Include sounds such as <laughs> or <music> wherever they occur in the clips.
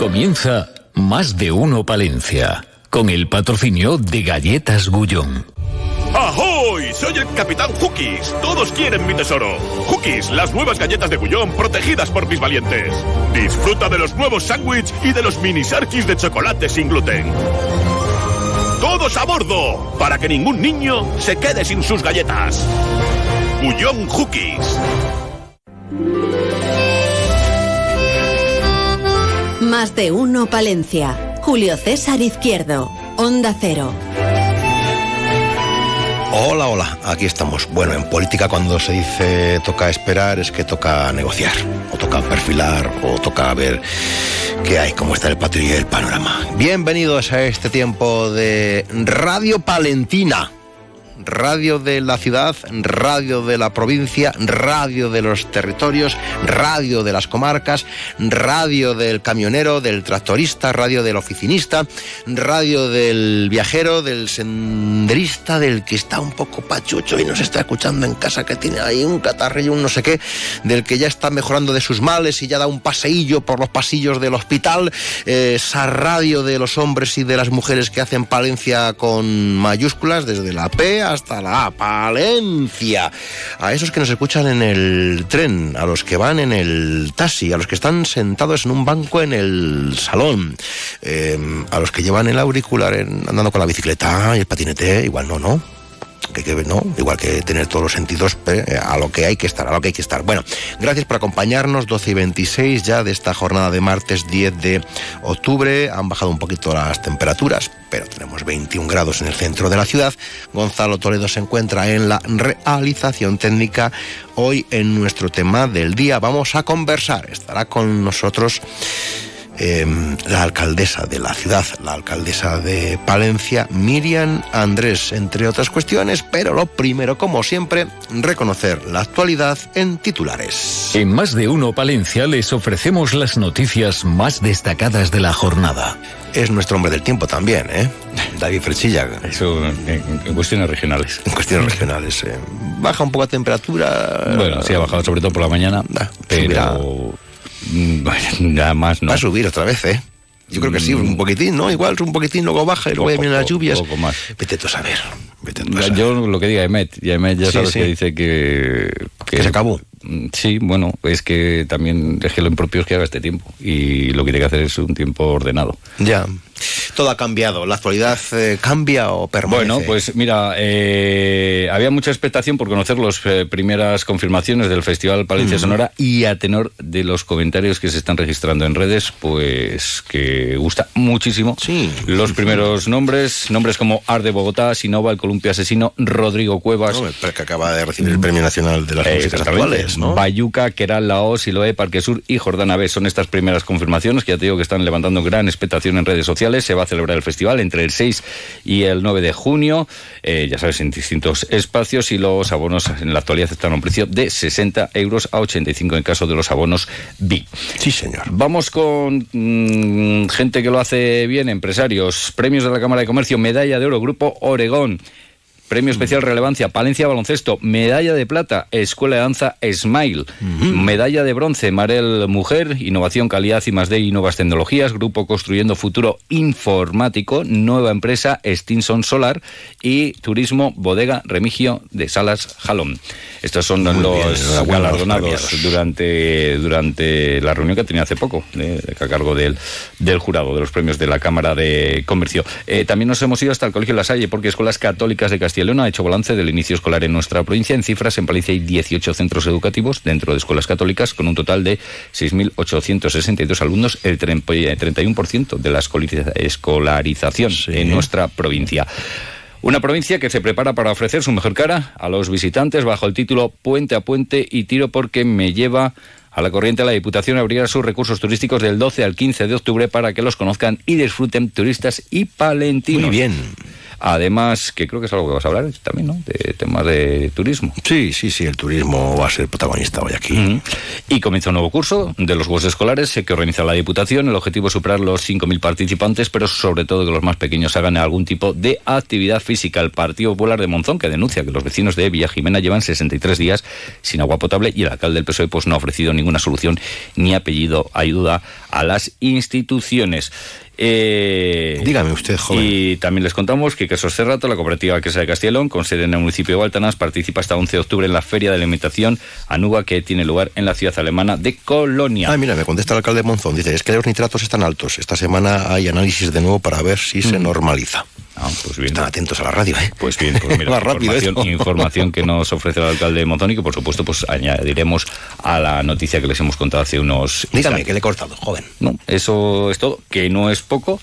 Comienza Más de Uno Palencia, con el patrocinio de Galletas Gullón. ¡Ahoy! Soy el Capitán Hookies. Todos quieren mi tesoro. Hookies, las nuevas galletas de Gullón protegidas por mis valientes. Disfruta de los nuevos sándwiches y de los mini sarkis de chocolate sin gluten. ¡Todos a bordo! Para que ningún niño se quede sin sus galletas. Gullón Hookies. Más de uno Palencia. Julio César Izquierdo. Onda Cero. Hola, hola, aquí estamos. Bueno, en política cuando se dice toca esperar es que toca negociar, o toca perfilar, o toca ver qué hay, cómo está el patio y el panorama. Bienvenidos a este tiempo de Radio Palentina radio de la ciudad, radio de la provincia, radio de los territorios, radio de las comarcas, radio del camionero, del tractorista, radio del oficinista, radio del viajero, del senderista, del que está un poco pachucho y nos está escuchando en casa, que tiene ahí un catarrillo, un no sé qué, del que ya está mejorando de sus males y ya da un paseillo por los pasillos del hospital, eh, esa radio de los hombres y de las mujeres que hacen Palencia con mayúsculas, desde la P hasta la Palencia. A esos que nos escuchan en el tren, a los que van en el taxi, a los que están sentados en un banco en el salón, em, a los que llevan el auricular andando con la bicicleta y el patinete, igual no, ¿no? Que, no, igual que tener todos los sentidos eh, a lo que hay que estar, a lo que hay que estar. Bueno, gracias por acompañarnos, 12 y 26 ya de esta jornada de martes 10 de octubre. Han bajado un poquito las temperaturas, pero tenemos 21 grados en el centro de la ciudad. Gonzalo Toledo se encuentra en la realización técnica. Hoy en nuestro tema del día vamos a conversar. Estará con nosotros Em, la alcaldesa de la ciudad, la alcaldesa de Palencia, Miriam Andrés, entre otras cuestiones, pero lo primero, como siempre, reconocer la actualidad en titulares. En más de uno Palencia les ofrecemos las noticias más destacadas de la jornada. Es nuestro hombre del tiempo también, ¿eh? David Frechilla. Eso en, cuestiones regionales. En cuestiones regionales. Eh. Baja un poco la temperatura. Bueno, sí ha bajado sobre todo por la mañana, pero... Mm, nada más no. Va a subir otra vez, ¿eh? Yo creo que sí, un mm. poquitín, ¿no? Igual un poquitín, luego baja y luego vienen las lluvias. Poco más. Vete tú a saber. Vete tú a saber. Yo lo que diga Emet, y Emet ya sabes que dice que, que... se acabó. Mm, sí, bueno, es que también es que lo impropio es que haga este tiempo y lo que tiene que hacer es un tiempo ordenado. Ya todo ha cambiado. ¿La actualidad eh, cambia o permanece? Bueno, pues mira, eh, había mucha expectación por conocer las eh, primeras confirmaciones del Festival Palencia Sonora y a tenor de los comentarios que se están registrando en redes, pues que gusta muchísimo. Sí. Los primeros nombres, nombres como Arde Bogotá, Sinova, El Columpio Asesino, Rodrigo Cuevas. que acaba de recibir el Premio Nacional de las Músicas Actuales, ¿no? Bayuca, Queral, Laos, Siloé, Parque Sur y Jordana B. Son estas primeras confirmaciones que ya te digo que están levantando gran expectación en redes sociales. Se va a celebrar el festival entre el 6 y el 9 de junio, eh, ya sabes, en distintos espacios y los abonos en la actualidad están a un precio de 60 euros a 85 en caso de los abonos B. Sí, señor. Vamos con mm, gente que lo hace bien, empresarios, premios de la Cámara de Comercio, medalla de oro, Grupo Oregón. Premio Especial Relevancia, Palencia Baloncesto, Medalla de Plata, Escuela de Danza Smile, Medalla de Bronce, Marel Mujer, Innovación, Calidad y más de y Nuevas Tecnologías, Grupo Construyendo Futuro Informático, Nueva Empresa Stinson Solar y Turismo Bodega Remigio de Salas Jalón. Estos son los galardonados durante, durante la reunión que tenía hace poco, a cargo del, del jurado de los premios de la Cámara de Comercio. Eh, también nos hemos ido hasta el Colegio La Salle porque Escuelas Católicas de Castilla León ha hecho balance del inicio escolar en nuestra provincia. En cifras, en Palencia hay 18 centros educativos dentro de escuelas católicas con un total de 6.862 alumnos, el 31% de la escolarización en nuestra provincia. Una provincia que se prepara para ofrecer su mejor cara a los visitantes bajo el título Puente a Puente y tiro porque me lleva a la corriente la Diputación abrirá sus recursos turísticos del 12 al 15 de octubre para que los conozcan y disfruten turistas y palentinos. Muy bien. Además, que creo que es algo que vas a hablar también, ¿no? De temas de turismo. Sí, sí, sí, el turismo va a ser protagonista hoy aquí. Y comienza un nuevo curso de los Juegos Escolares que organiza la Diputación. El objetivo es superar los 5.000 participantes, pero sobre todo que los más pequeños hagan algún tipo de actividad física. El Partido Popular de Monzón, que denuncia que los vecinos de Villa Jimena llevan 63 días sin agua potable y el alcalde del PSOE pues, no ha ofrecido ninguna solución ni ha pedido ayuda a las instituciones. Eh, Dígame usted, joven. Y también les contamos que Quesos Cerrato, la cooperativa Queso de Castellón, con sede en el municipio de Baltanas, participa hasta 11 de octubre en la Feria de Alimentación Anuga que tiene lugar en la ciudad alemana de Colonia. Ah, mira, me contesta el alcalde Monzón. Dice, es que los nitratos están altos. Esta semana hay análisis de nuevo para ver si se mm. normaliza. Ah, pues bien. Están atentos a la radio, ¿eh? Pues bien, pues mira, <laughs> información, información, que nos ofrece el alcalde de Monzón y que por supuesto pues añadiremos a la noticia que les hemos contado hace unos... Dígame, que le he cortado, joven. No, eso es todo, que no es poco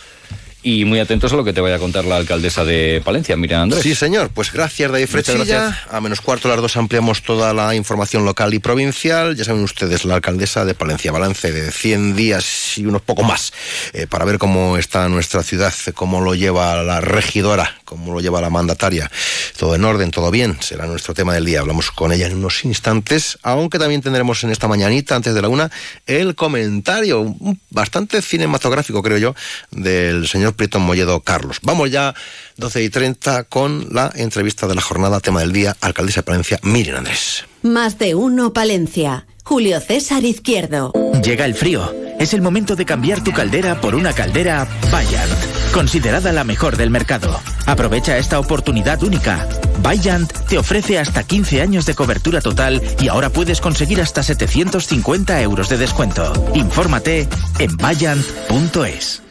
y muy atentos a lo que te vaya a contar la alcaldesa de Palencia, Miriam Andrés. Sí, señor. Pues gracias, David Frechilla. A menos cuarto las dos ampliamos toda la información local y provincial. Ya saben ustedes, la alcaldesa de Palencia, balance de 100 días y unos poco más, eh, para ver cómo está nuestra ciudad, cómo lo lleva la regidora, cómo lo lleva la mandataria. Todo en orden, todo bien, será nuestro tema del día. Hablamos con ella en unos instantes, aunque también tendremos en esta mañanita, antes de la una, el comentario bastante cinematográfico, creo yo, del señor Prieto Molledo Carlos. Vamos ya, 12 y 30, con la entrevista de la jornada, tema del día, alcaldesa de Palencia, Miriam Andrés. Más de uno, Palencia. Julio César Izquierdo. Llega el frío. Es el momento de cambiar tu caldera por una caldera Bayant, considerada la mejor del mercado. Aprovecha esta oportunidad única. Bayant te ofrece hasta 15 años de cobertura total y ahora puedes conseguir hasta 750 euros de descuento. Infórmate en bayant.es.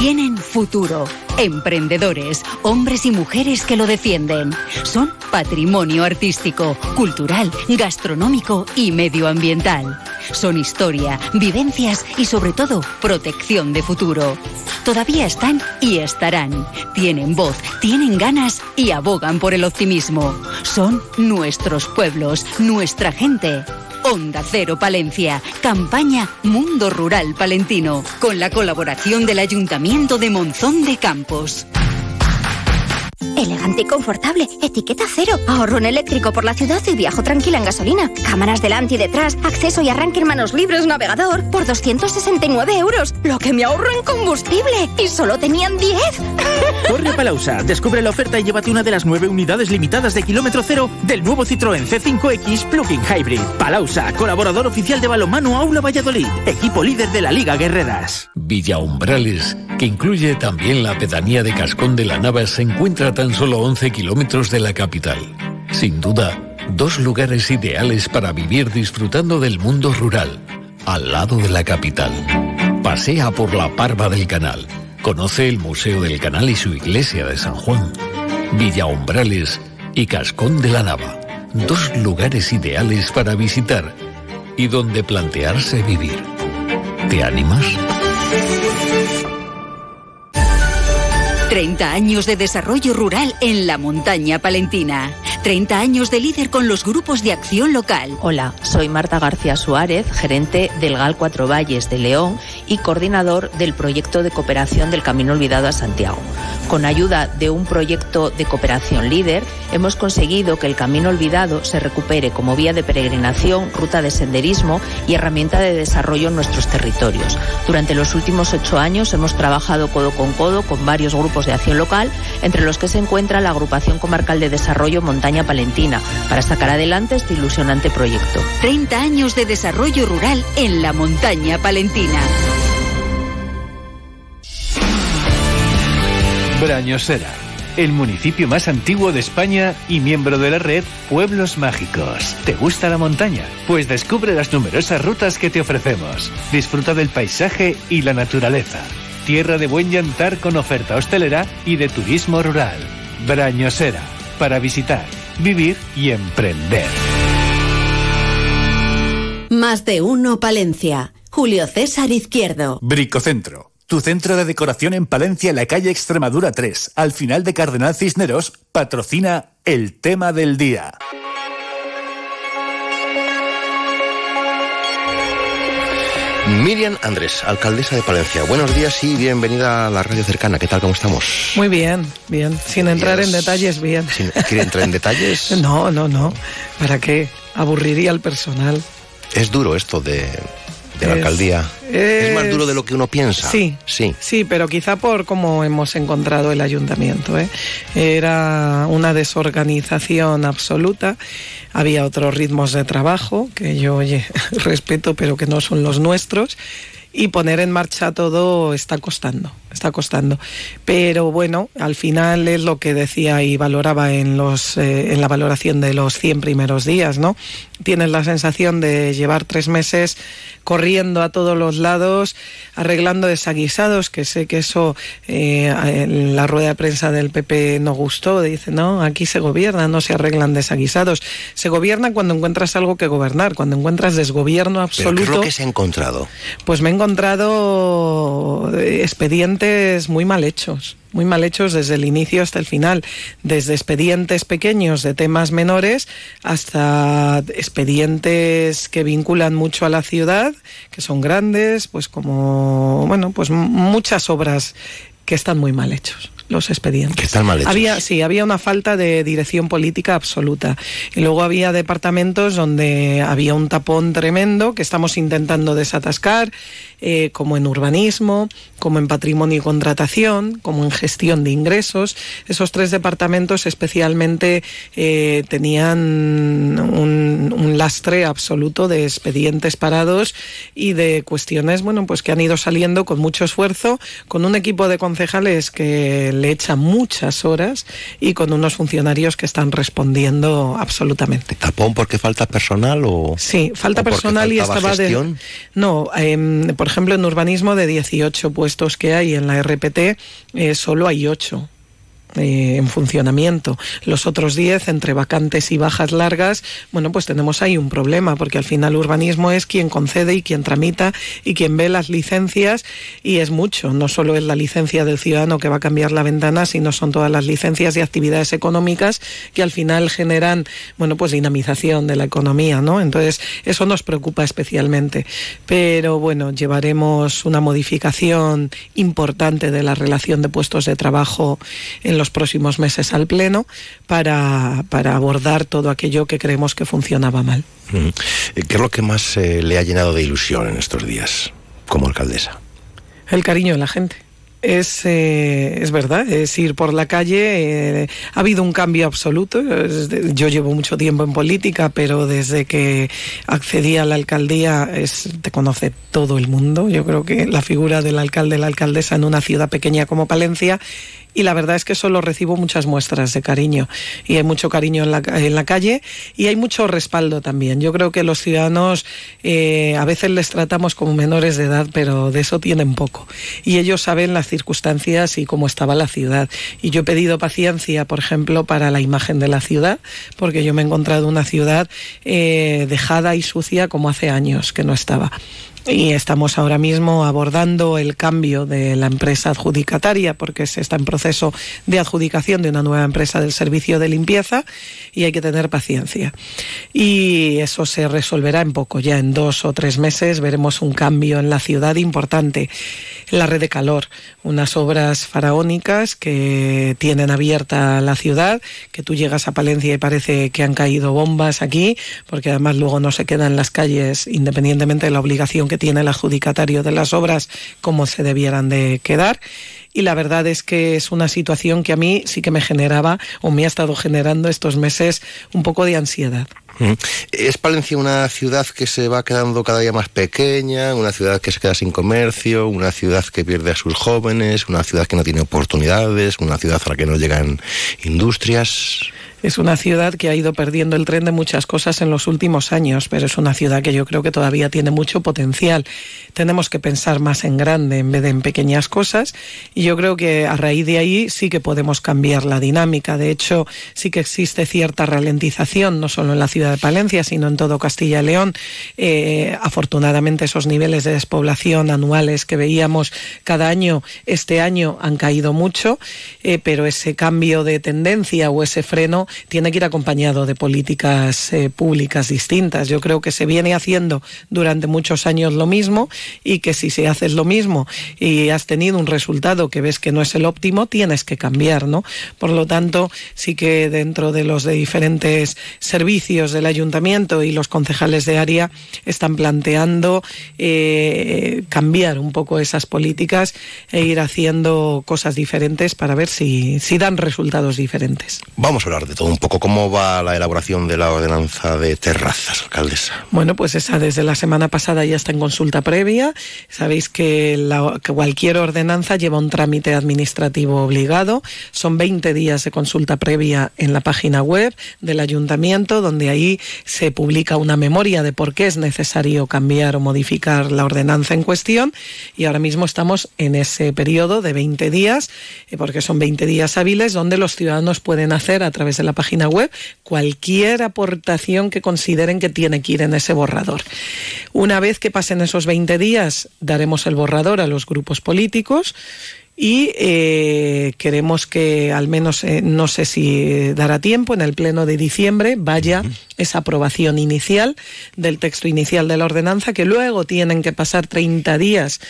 Tienen futuro. Emprendedores, hombres y mujeres que lo defienden. Son patrimonio artístico, cultural, gastronómico y medioambiental. Son historia, vivencias y sobre todo protección de futuro. Todavía están y estarán. Tienen voz, tienen ganas y abogan por el optimismo. Son nuestros pueblos, nuestra gente. Onda Cero Palencia, campaña Mundo Rural Palentino, con la colaboración del Ayuntamiento de Monzón de Campos. Elegante y confortable. Etiqueta cero. Ahorro en eléctrico por la ciudad y viajo tranquila en gasolina. Cámaras delante y detrás. Acceso y arranque en manos libres. Navegador. Por 269 euros. Lo que me ahorro en combustible. Y solo tenían 10. <laughs> Corre a Palausa. Descubre la oferta y llévate una de las nueve unidades limitadas de kilómetro cero del nuevo Citroën C5X Plug-in Hybrid. Palausa. Colaborador oficial de balomano Aula Valladolid. Equipo líder de la Liga Guerreras. Villa Umbrales, que incluye también la pedanía de Cascón de la Nava, se encuentra tan solo 11 kilómetros de la capital. Sin duda, dos lugares ideales para vivir disfrutando del mundo rural, al lado de la capital. Pasea por la Parva del Canal. Conoce el Museo del Canal y su iglesia de San Juan. Villa Umbrales y Cascón de la Nava. Dos lugares ideales para visitar y donde plantearse vivir. ¿Te animas? 30 años de desarrollo rural en la montaña palentina. 30 años de líder con los grupos de acción local. Hola, soy Marta García Suárez, gerente del GAL Cuatro Valles de León y coordinador del proyecto de cooperación del Camino Olvidado a Santiago. Con ayuda de un proyecto de cooperación líder, hemos conseguido que el Camino Olvidado se recupere como vía de peregrinación, ruta de senderismo y herramienta de desarrollo en nuestros territorios. Durante los últimos ocho años hemos trabajado codo con codo con varios grupos de acción local, entre los que se encuentra la Agrupación Comarcal de Desarrollo Montaña Palentina, para sacar adelante este ilusionante proyecto. 30 años de desarrollo rural en la Montaña Palentina. Brañosera, el municipio más antiguo de España y miembro de la red Pueblos Mágicos. ¿Te gusta la montaña? Pues descubre las numerosas rutas que te ofrecemos. Disfruta del paisaje y la naturaleza tierra de buen llantar con oferta hostelera y de turismo rural. Brañosera, para visitar, vivir y emprender. Más de uno Palencia. Julio César Izquierdo. Bricocentro. Tu centro de decoración en Palencia, en la calle Extremadura 3, al final de Cardenal Cisneros, patrocina el tema del día. Miriam Andrés, alcaldesa de Palencia. Buenos días y bienvenida a la radio cercana. ¿Qué tal? ¿Cómo estamos? Muy bien, bien. Sin entrar en detalles, bien. ¿Quiere entrar en detalles? <laughs> no, no, no. ¿Para qué? Aburriría al personal. Es duro esto de, de la alcaldía. Es, más duro de lo que uno piensa. Sí, sí, sí, pero quizá por cómo hemos encontrado el ayuntamiento. ¿eh? Era una desorganización absoluta. Había otros ritmos de trabajo que yo, oye, <laughs> respeto, pero que no son los nuestros y poner en marcha todo está costando, está costando. Pero bueno, al final es lo que decía y valoraba en, los, eh, en la valoración de los 100 primeros días, ¿no? Tienes la sensación de llevar tres meses corriendo a todos los lados, arreglando desaguisados, que sé que eso eh, en la rueda de prensa del PP no gustó, dice, no, aquí se gobierna, no se arreglan desaguisados. Se gobierna cuando encuentras algo que gobernar, cuando encuentras desgobierno absoluto. ¿Pero ¿Qué es lo que se ha encontrado? Pues me he encontrado expedientes muy mal hechos muy mal hechos desde el inicio hasta el final, desde expedientes pequeños de temas menores hasta expedientes que vinculan mucho a la ciudad, que son grandes, pues como, bueno, pues muchas obras que están muy mal hechos los expedientes. Que están mal hechos. Había, sí, había una falta de dirección política absoluta. Y luego había departamentos donde había un tapón tremendo que estamos intentando desatascar eh, como en urbanismo, como en patrimonio y contratación, como en gestión de ingresos. Esos tres departamentos especialmente eh, tenían un, un, lastre absoluto de expedientes parados y de cuestiones, bueno, pues que han ido saliendo con mucho esfuerzo, con un equipo de concejales que le echa muchas horas y con unos funcionarios que están respondiendo absolutamente. ¿Tapón porque falta personal o...? Sí, falta personal y estaba gestión? de... No, eh, por ejemplo, en urbanismo de 18 puestos que hay en la RPT, eh, solo hay 8 eh, en funcionamiento. Los otros 10, entre vacantes y bajas largas, bueno, pues tenemos ahí un problema, porque al final urbanismo es quien concede y quien tramita y quien ve las licencias, y es mucho. No solo es la licencia del ciudadano que va a cambiar la ventana, sino son todas las licencias y actividades económicas que al final generan, bueno, pues dinamización de la economía, ¿no? Entonces, eso nos preocupa especialmente. Pero bueno, llevaremos una modificación importante de la relación de puestos de trabajo en los próximos meses al Pleno para, para abordar todo aquello que creemos que funcionaba mal. ¿Qué es lo que más eh, le ha llenado de ilusión en estos días como alcaldesa? El cariño de la gente. Es, eh, es verdad, es ir por la calle. Eh, ha habido un cambio absoluto. Yo llevo mucho tiempo en política, pero desde que accedí a la alcaldía es, te conoce todo el mundo. Yo creo que la figura del alcalde, la alcaldesa en una ciudad pequeña como Palencia y la verdad es que solo recibo muchas muestras de cariño y hay mucho cariño en la, en la calle y hay mucho respaldo también. Yo creo que los ciudadanos eh, a veces les tratamos como menores de edad, pero de eso tienen poco y ellos saben las circunstancias y cómo estaba la ciudad. Y yo he pedido paciencia, por ejemplo, para la imagen de la ciudad, porque yo me he encontrado una ciudad eh, dejada y sucia como hace años que no estaba y estamos ahora mismo abordando el cambio de la empresa adjudicataria porque se está en proceso de adjudicación de una nueva empresa del servicio de limpieza y hay que tener paciencia. Y eso se resolverá en poco, ya en dos o tres meses veremos un cambio en la ciudad importante. La red de calor, unas obras faraónicas que tienen abierta la ciudad, que tú llegas a Palencia y parece que han caído bombas aquí, porque además luego no se quedan en las calles independientemente de la obligación que tiene el adjudicatario de las obras como se debieran de quedar. Y la verdad es que es una situación que a mí sí que me generaba o me ha estado generando estos meses un poco de ansiedad. ¿Es Palencia una ciudad que se va quedando cada día más pequeña, una ciudad que se queda sin comercio, una ciudad que pierde a sus jóvenes, una ciudad que no tiene oportunidades, una ciudad a la que no llegan industrias? Es una ciudad que ha ido perdiendo el tren de muchas cosas en los últimos años, pero es una ciudad que yo creo que todavía tiene mucho potencial. Tenemos que pensar más en grande en vez de en pequeñas cosas y yo creo que a raíz de ahí sí que podemos cambiar la dinámica. De hecho, sí que existe cierta ralentización, no solo en la ciudad de Palencia, sino en todo Castilla y León. Eh, afortunadamente esos niveles de despoblación anuales que veíamos cada año, este año han caído mucho, eh, pero ese cambio de tendencia o ese freno tiene que ir acompañado de políticas eh, públicas distintas. Yo creo que se viene haciendo durante muchos años lo mismo y que si se haces lo mismo y has tenido un resultado que ves que no es el óptimo, tienes que cambiar, ¿no? Por lo tanto, sí que dentro de los de diferentes servicios del ayuntamiento y los concejales de área están planteando eh, cambiar un poco esas políticas e ir haciendo cosas diferentes para ver si, si dan resultados diferentes. Vamos a hablar de todo un poco. ¿Cómo va la elaboración de la ordenanza de terrazas, alcaldesa? Bueno, pues esa desde la semana pasada ya está en consulta previa. Sabéis que, que cualquier ordenanza lleva un trámite administrativo obligado. Son 20 días de consulta previa en la página web del ayuntamiento, donde ahí se publica una memoria de por qué es necesario cambiar o modificar la ordenanza en cuestión. Y ahora mismo estamos en ese periodo de 20 días, eh, porque son 20 días hábiles, donde los ciudadanos pueden hacer a través de la página web cualquier aportación que consideren que tiene que ir en ese borrador. Una vez que pasen esos 20 días, daremos el borrador a los grupos políticos y eh, queremos que al menos, eh, no sé si dará tiempo, en el pleno de diciembre vaya esa aprobación inicial del texto inicial de la ordenanza, que luego tienen que pasar 30 días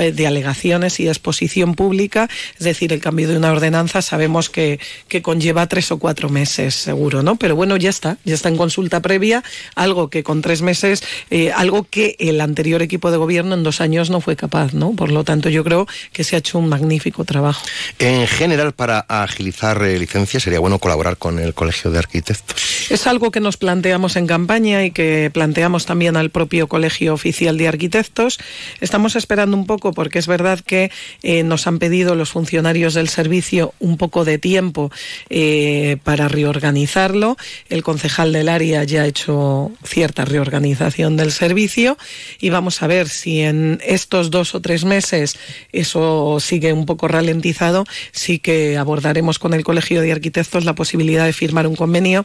de alegaciones y exposición pública, es decir, el cambio de una ordenanza sabemos que, que conlleva tres o cuatro meses seguro, ¿no? Pero bueno, ya está, ya está en consulta previa, algo que con tres meses, eh, algo que el anterior equipo de gobierno en dos años no fue capaz, ¿no? Por lo tanto, yo creo que se ha hecho un magnífico trabajo. En general, para agilizar eh, licencias, sería bueno colaborar con el Colegio de Arquitectos. Es algo que nos planteamos en campaña y que planteamos también al propio Colegio Oficial de Arquitectos. Estamos esperando un poco porque es verdad que eh, nos han pedido los funcionarios del servicio un poco de tiempo eh, para reorganizarlo. El concejal del área ya ha hecho cierta reorganización del servicio y vamos a ver si en estos dos o tres meses eso sigue un poco ralentizado, sí que abordaremos con el Colegio de Arquitectos la posibilidad de firmar un convenio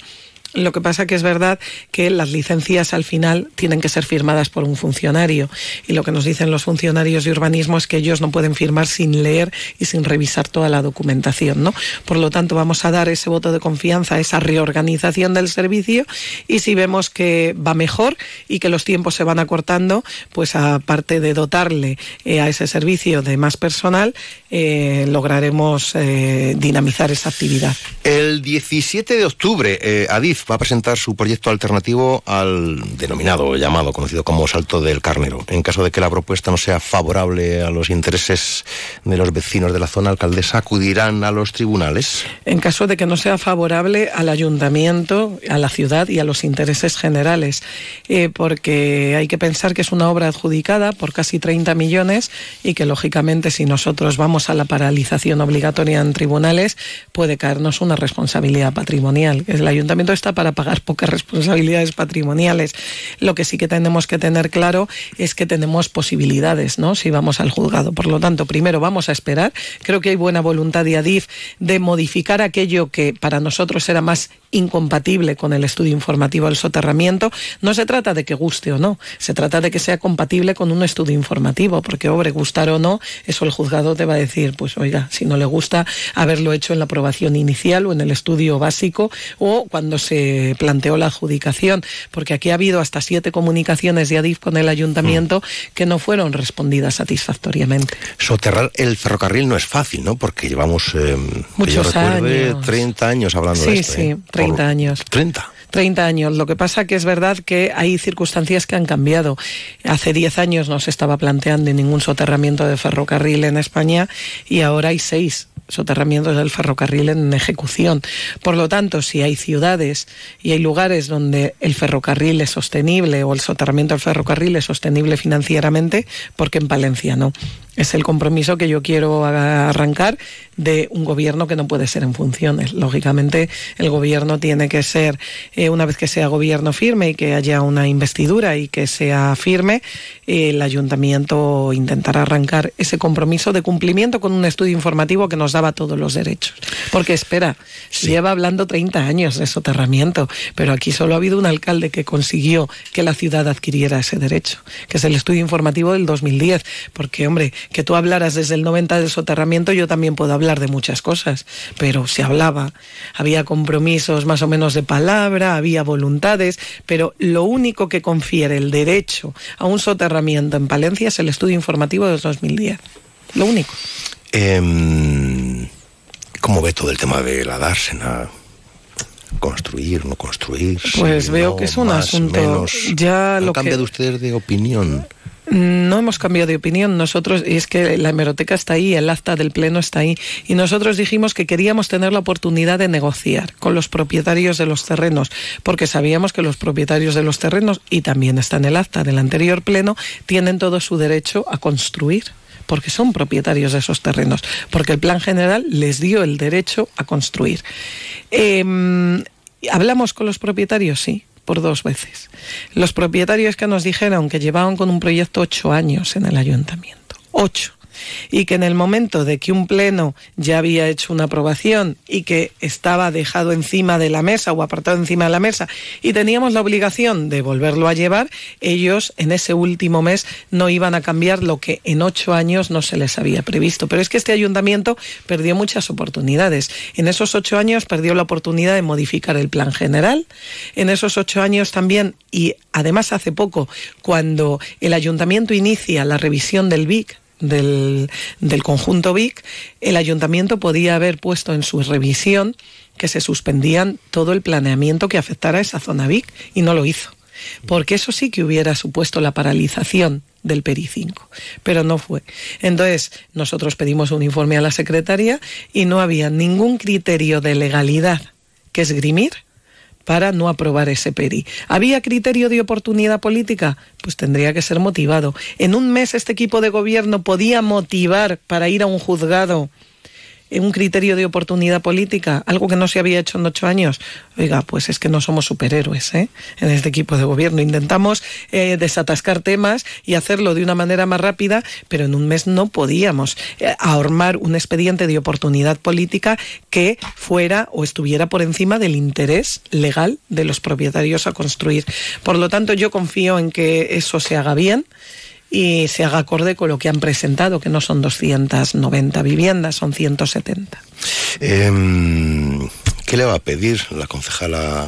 lo que pasa que es verdad que las licencias al final tienen que ser firmadas por un funcionario y lo que nos dicen los funcionarios de urbanismo es que ellos no pueden firmar sin leer y sin revisar toda la documentación, ¿no? Por lo tanto, vamos a dar ese voto de confianza esa reorganización del servicio y si vemos que va mejor y que los tiempos se van acortando, pues aparte de dotarle eh, a ese servicio de más personal, eh, lograremos eh, dinamizar esa actividad. El 17 de octubre, Adif va a presentar su proyecto alternativo al denominado, llamado, conocido como Salto del Carnero. En caso de que la propuesta no sea favorable a los intereses de los vecinos de la zona alcaldesa, acudirán a los tribunales. En caso de que no sea favorable al ayuntamiento, a la ciudad y a los intereses generales, eh, porque hay que pensar que es una obra adjudicada por casi 30 millones y que lógicamente si nosotros vamos a la paralización obligatoria en tribunales puede caernos una responsabilidad patrimonial. El ayuntamiento está para pagar pocas responsabilidades patrimoniales. Lo que sí que tenemos que tener claro es que tenemos posibilidades, ¿no? Si vamos al juzgado. Por lo tanto, primero vamos a esperar. Creo que hay buena voluntad de Adif de modificar aquello que para nosotros era más incompatible con el estudio informativo del soterramiento. No se trata de que guste o no, se trata de que sea compatible con un estudio informativo, porque, hombre, gustar o no, eso el juzgado te va a decir, pues oiga, si no le gusta haberlo hecho en la aprobación inicial o en el estudio básico o cuando se planteó la adjudicación, porque aquí ha habido hasta siete comunicaciones de ADIF con el ayuntamiento mm. que no fueron respondidas satisfactoriamente. Soterrar el ferrocarril no es fácil, ¿no? Porque llevamos eh, muchos años. 30 años hablando sí, de esto. Sí, ¿eh? 30 Por- años. 30. 30 años. Lo que pasa que es verdad que hay circunstancias que han cambiado. Hace 10 años no se estaba planteando ningún soterramiento de ferrocarril en España y ahora hay seis soterramientos del ferrocarril en ejecución. Por lo tanto, si hay ciudades y hay lugares donde el ferrocarril es sostenible o el soterramiento del ferrocarril es sostenible financieramente, porque en Palencia no. Es el compromiso que yo quiero arrancar de un gobierno que no puede ser en funciones. Lógicamente, el gobierno tiene que ser, eh, una vez que sea gobierno firme y que haya una investidura y que sea firme, eh, el ayuntamiento intentará arrancar ese compromiso de cumplimiento con un estudio informativo que nos daba todos los derechos. Porque espera, se lleva hablando 30 años de soterramiento, pero aquí solo ha habido un alcalde que consiguió que la ciudad adquiriera ese derecho, que es el estudio informativo del 2010. Porque, hombre, Que tú hablaras desde el 90 del soterramiento, yo también puedo hablar de muchas cosas, pero se hablaba, había compromisos más o menos de palabra, había voluntades, pero lo único que confiere el derecho a un soterramiento en Palencia es el estudio informativo de 2010. Lo único. Em, ¿Cómo ve todo el tema de la dársena? construir, no construir. Pues veo que es un asunto. Ya ¿Han lo cambiado que... ustedes de opinión? No hemos cambiado de opinión nosotros, y es que la hemeroteca está ahí, el acta del Pleno está ahí, y nosotros dijimos que queríamos tener la oportunidad de negociar con los propietarios de los terrenos, porque sabíamos que los propietarios de los terrenos, y también está en el acta del anterior Pleno, tienen todo su derecho a construir porque son propietarios de esos terrenos, porque el plan general les dio el derecho a construir. Eh, ¿Hablamos con los propietarios? Sí por dos veces. Los propietarios que nos dijeron que llevaban con un proyecto ocho años en el ayuntamiento. Ocho y que en el momento de que un pleno ya había hecho una aprobación y que estaba dejado encima de la mesa o apartado encima de la mesa y teníamos la obligación de volverlo a llevar, ellos en ese último mes no iban a cambiar lo que en ocho años no se les había previsto. Pero es que este ayuntamiento perdió muchas oportunidades. En esos ocho años perdió la oportunidad de modificar el plan general. En esos ocho años también, y además hace poco, cuando el ayuntamiento inicia la revisión del BIC, del, del conjunto VIC, el ayuntamiento podía haber puesto en su revisión que se suspendían todo el planeamiento que afectara a esa zona VIC y no lo hizo. Porque eso sí que hubiera supuesto la paralización del PERI 5, pero no fue. Entonces, nosotros pedimos un informe a la secretaria y no había ningún criterio de legalidad que esgrimir para no aprobar ese PERI. ¿Había criterio de oportunidad política? Pues tendría que ser motivado. En un mes este equipo de gobierno podía motivar para ir a un juzgado un criterio de oportunidad política, algo que no se había hecho en ocho años. Oiga, pues es que no somos superhéroes ¿eh? en este equipo de gobierno. Intentamos eh, desatascar temas y hacerlo de una manera más rápida, pero en un mes no podíamos eh, ahormar un expediente de oportunidad política que fuera o estuviera por encima del interés legal de los propietarios a construir. Por lo tanto, yo confío en que eso se haga bien y se haga acorde con lo que han presentado, que no son 290 viviendas, son 170. Eh, ¿Qué le va a pedir la concejala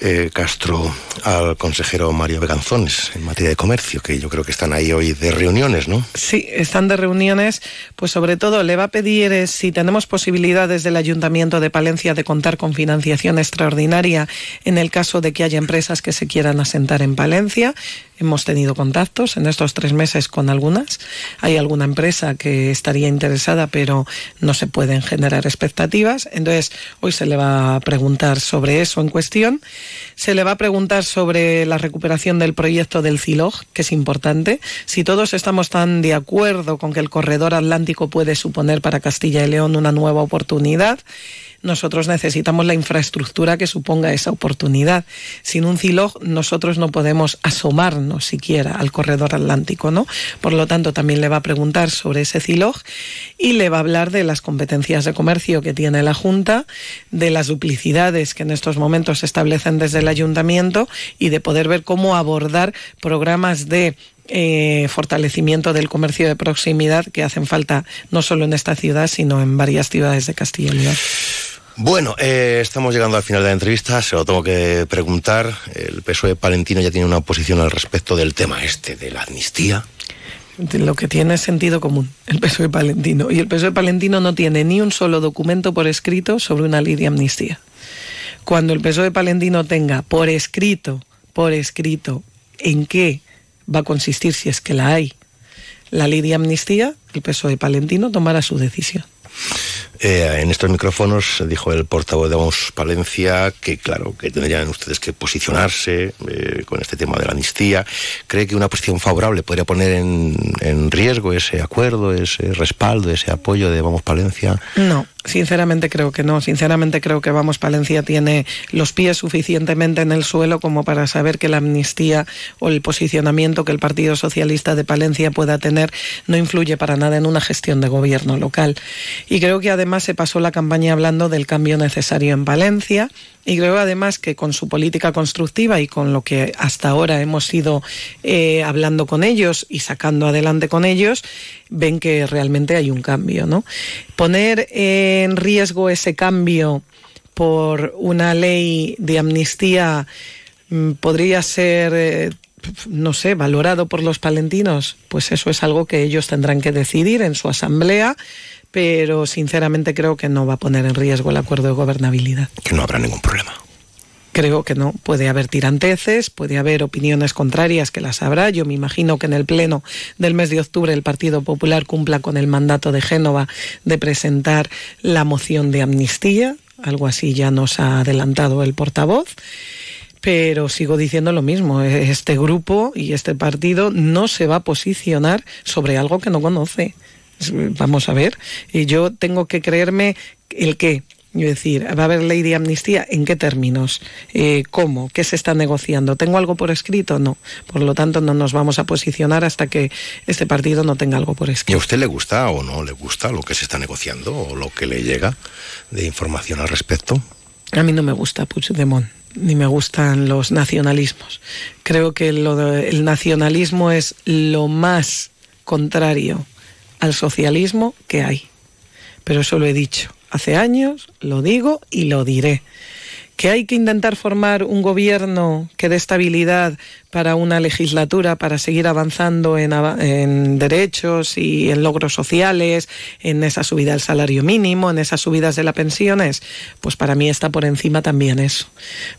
eh, Castro al consejero Mario Beganzones en materia de comercio? Que yo creo que están ahí hoy de reuniones, ¿no? Sí, están de reuniones. Pues sobre todo le va a pedir eh, si tenemos posibilidades del Ayuntamiento de Palencia de contar con financiación extraordinaria en el caso de que haya empresas que se quieran asentar en Palencia. Hemos tenido contactos en estos tres meses con algunas. Hay alguna empresa que estaría interesada, pero no se pueden generar expectativas. Entonces, hoy se le va a preguntar sobre eso en cuestión. Se le va a preguntar sobre la recuperación del proyecto del CILOG, que es importante. Si todos estamos tan de acuerdo con que el corredor atlántico puede suponer para Castilla y León una nueva oportunidad, nosotros necesitamos la infraestructura que suponga esa oportunidad. Sin un CILOG nosotros no podemos asomarnos siquiera al corredor atlántico, ¿no? Por lo tanto, también le va a preguntar sobre ese CILOG y le va a hablar de las competencias de comercio que tiene la Junta, de las duplicidades que en estos momentos se establecen desde el ayuntamiento y de poder ver cómo abordar programas de eh, fortalecimiento del comercio de proximidad que hacen falta no solo en esta ciudad, sino en varias ciudades de Castilla y León. Bueno, eh, estamos llegando al final de la entrevista, se lo tengo que preguntar. El PSOE palentino ya tiene una posición al respecto del tema este, de la amnistía. Lo que tiene es sentido común, el PSOE palentino. Y el PSOE palentino no tiene ni un solo documento por escrito sobre una ley de amnistía. Cuando el PSOE palentino tenga por escrito, por escrito, en qué va a consistir, si es que la hay, la ley de amnistía, el PSOE palentino tomará su decisión. Eh, en estos micrófonos dijo el portavoz de Vamos Palencia que, claro, que tendrían ustedes que posicionarse eh, con este tema de la amnistía. ¿Cree que una posición favorable podría poner en, en, riesgo ese acuerdo, ese respaldo, ese apoyo de Vamos Palencia no, Sinceramente creo que no. Sinceramente creo que Vamos Palencia tiene los pies suficientemente en el suelo como para saber que la amnistía o el posicionamiento que el Partido Socialista de Palencia pueda tener no influye para nada en una gestión de gobierno local. Y creo que además se pasó la campaña hablando del cambio necesario en Palencia y creo además que con su política constructiva y con lo que hasta ahora hemos ido eh, hablando con ellos y sacando adelante con ellos, ven que realmente hay un cambio. ¿no? Poner en riesgo ese cambio por una ley de amnistía mm, podría ser... Eh, no sé, valorado por los palentinos, pues eso es algo que ellos tendrán que decidir en su asamblea pero sinceramente creo que no va a poner en riesgo el acuerdo de gobernabilidad. Que no habrá ningún problema. Creo que no. Puede haber tiranteces, puede haber opiniones contrarias que las habrá. Yo me imagino que en el pleno del mes de octubre el Partido Popular cumpla con el mandato de Génova de presentar la moción de amnistía. Algo así ya nos ha adelantado el portavoz pero sigo diciendo lo mismo, este grupo y este partido no se va a posicionar sobre algo que no conoce. Vamos a ver, y yo tengo que creerme el qué. Es decir, ¿va a haber ley de amnistía? ¿En qué términos? Eh, ¿Cómo? ¿Qué se está negociando? ¿Tengo algo por escrito? No. Por lo tanto, no nos vamos a posicionar hasta que este partido no tenga algo por escrito. ¿Y a usted le gusta o no le gusta lo que se está negociando o lo que le llega de información al respecto? A mí no me gusta Puigdemont ni me gustan los nacionalismos. Creo que el nacionalismo es lo más contrario al socialismo que hay. Pero eso lo he dicho hace años, lo digo y lo diré. Que hay que intentar formar un gobierno que dé estabilidad para una legislatura, para seguir avanzando en, derechos y en logros sociales, en esa subida del salario mínimo, en esas subidas de las pensiones, pues para mí está por encima también eso.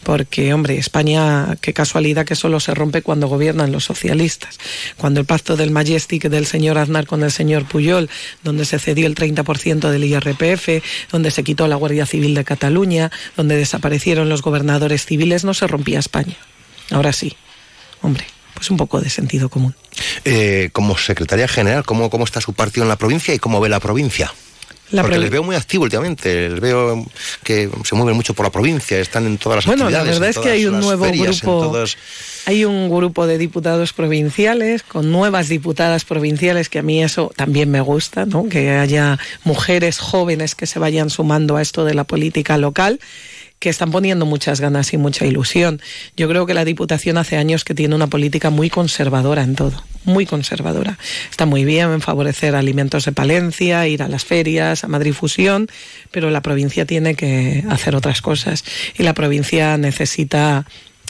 Porque, hombre, España, qué casualidad que solo se rompe cuando gobiernan los socialistas. Cuando el pacto del Majestic del señor Aznar con el señor Puyol, donde se cedió el 30% del IRPF, donde se quitó la Guardia Civil de Cataluña, donde desaparecieron los gobernadores civiles, no se rompía España. Ahora sí hombre, pues un poco de sentido común. Eh, como secretaria general, ¿cómo, ¿cómo está su partido en la provincia y cómo ve la provincia? Porque les veo muy activo últimamente, les veo que se mueven mucho por la provincia, están en todas las bueno, actividades. Bueno, la verdad es que hay un nuevo grupo, hay un grupo de diputados provinciales con nuevas diputadas provinciales que a mí eso también me gusta, ¿no? Que haya mujeres jóvenes que se vayan sumando a esto de la política local que están poniendo muchas ganas y mucha ilusión. Yo creo que la Diputación hace años que tiene una política muy conservadora en todo, muy conservadora. Está muy bien en favorecer alimentos de Palencia, ir a las ferias, a Madrid Fusión, pero la provincia tiene que hacer otras cosas y la provincia necesita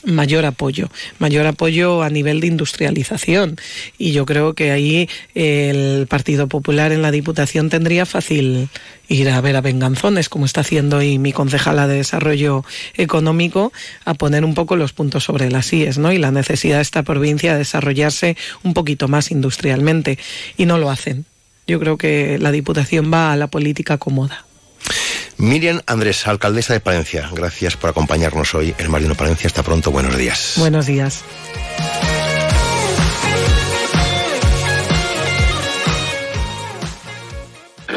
mayor apoyo, mayor apoyo a nivel de industrialización. Y yo creo que ahí el Partido Popular en la Diputación tendría fácil ir a ver a Venganzones, como está haciendo hoy mi concejala de Desarrollo Económico, a poner un poco los puntos sobre las IES, ¿no? Y la necesidad de esta provincia de desarrollarse un poquito más industrialmente. Y no lo hacen. Yo creo que la Diputación va a la política cómoda. Miriam Andrés, alcaldesa de Palencia, gracias por acompañarnos hoy en Marino Palencia. Hasta pronto, buenos días. Buenos días.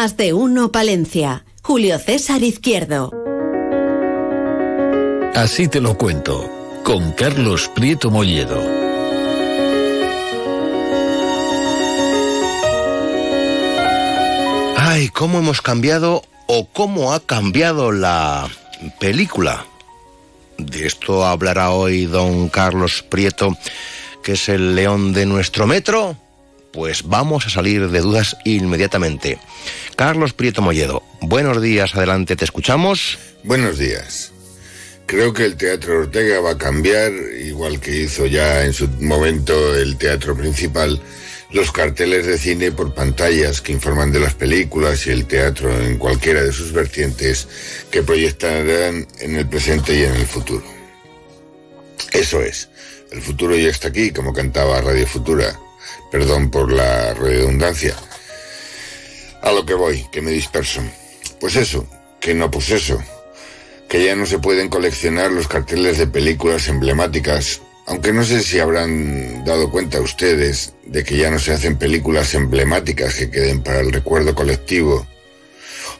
Más de uno Palencia. Julio César Izquierdo. Así te lo cuento, con Carlos Prieto Molledo. Ay, cómo hemos cambiado o cómo ha cambiado la película. De esto hablará hoy don Carlos Prieto, que es el león de nuestro metro pues vamos a salir de dudas inmediatamente. Carlos Prieto Molledo, buenos días, adelante, te escuchamos. Buenos días. Creo que el Teatro Ortega va a cambiar, igual que hizo ya en su momento el teatro principal, los carteles de cine por pantallas que informan de las películas y el teatro en cualquiera de sus vertientes que proyectarán en el presente y en el futuro. Eso es, el futuro ya está aquí, como cantaba Radio Futura. Perdón por la redundancia. A lo que voy, que me disperso. Pues eso, que no pues eso. Que ya no se pueden coleccionar los carteles de películas emblemáticas, aunque no sé si habrán dado cuenta ustedes de que ya no se hacen películas emblemáticas que queden para el recuerdo colectivo,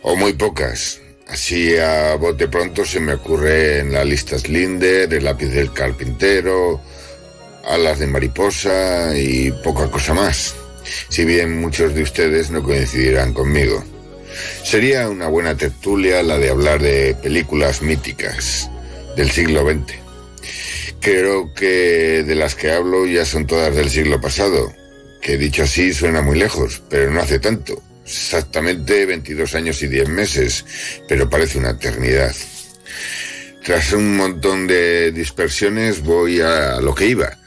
o muy pocas. Así a bote pronto se me ocurre en la lista Slinder, el lápiz del carpintero, alas de mariposa y poca cosa más. Si bien muchos de ustedes no coincidirán conmigo. Sería una buena tertulia la de hablar de películas míticas del siglo XX. Creo que de las que hablo ya son todas del siglo pasado, que dicho así suena muy lejos, pero no hace tanto. Exactamente 22 años y 10 meses, pero parece una eternidad. Tras un montón de dispersiones voy a lo que iba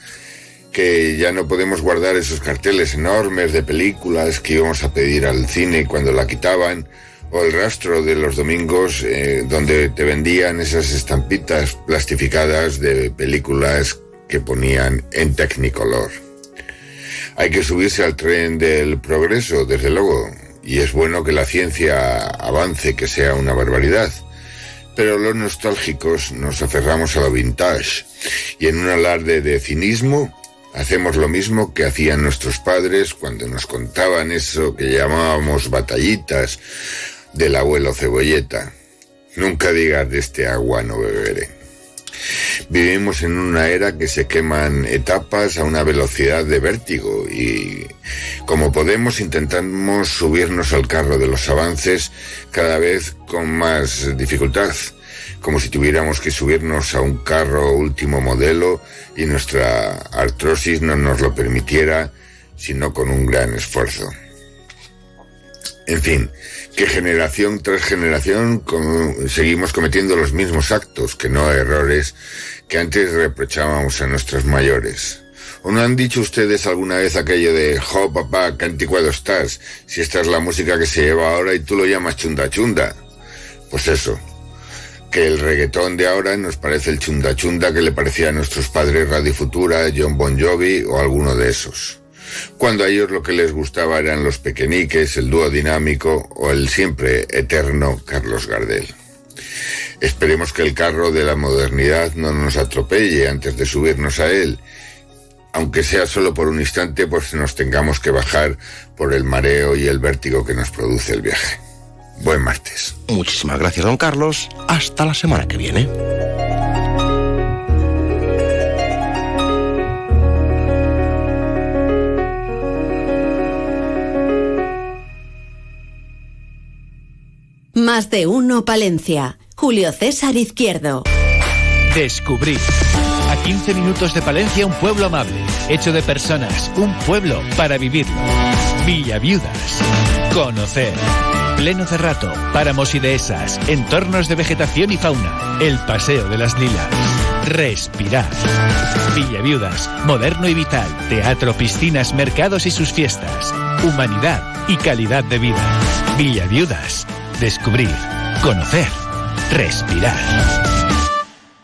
que ya no podemos guardar esos carteles enormes de películas que íbamos a pedir al cine cuando la quitaban, o el rastro de los domingos eh, donde te vendían esas estampitas plastificadas de películas que ponían en Technicolor. Hay que subirse al tren del progreso, desde luego, y es bueno que la ciencia avance, que sea una barbaridad. Pero los nostálgicos nos aferramos a lo vintage, y en un alarde de cinismo Hacemos lo mismo que hacían nuestros padres cuando nos contaban eso que llamábamos batallitas del abuelo cebolleta. Nunca digas de este agua no beberé. Vivimos en una era que se queman etapas a una velocidad de vértigo y como podemos intentamos subirnos al carro de los avances cada vez con más dificultad como si tuviéramos que subirnos a un carro último modelo y nuestra artrosis no nos lo permitiera, sino con un gran esfuerzo. En fin, que generación tras generación seguimos cometiendo los mismos actos, que no errores, que antes reprochábamos a nuestros mayores. ¿O no han dicho ustedes alguna vez aquello de, jo papá, qué anticuado estás, si esta es la música que se lleva ahora y tú lo llamas chunda chunda? Pues eso, que el reggaetón de ahora nos parece el chunda chunda que le parecía a nuestros padres Radio Futura, John Bon Jovi o alguno de esos. Cuando a ellos lo que les gustaba eran los pequeñiques, el dúo dinámico o el siempre eterno Carlos Gardel. Esperemos que el carro de la modernidad no nos atropelle antes de subirnos a él, aunque sea solo por un instante, pues nos tengamos que bajar por el mareo y el vértigo que nos produce el viaje. Buen martes. Muchísimas gracias, don Carlos. Hasta la semana que viene. Más de uno, Palencia. Julio César Izquierdo. Descubrir. A 15 minutos de Palencia, un pueblo amable, hecho de personas, un pueblo para vivirlo. Villa Viudas. Conocer. Pleno Cerrato, páramos y dehesas, entornos de vegetación y fauna, el Paseo de las Lilas. Respirar. Villa Viudas, moderno y vital, teatro, piscinas, mercados y sus fiestas. Humanidad y calidad de vida. Villa Viudas. Descubrir, conocer, respirar.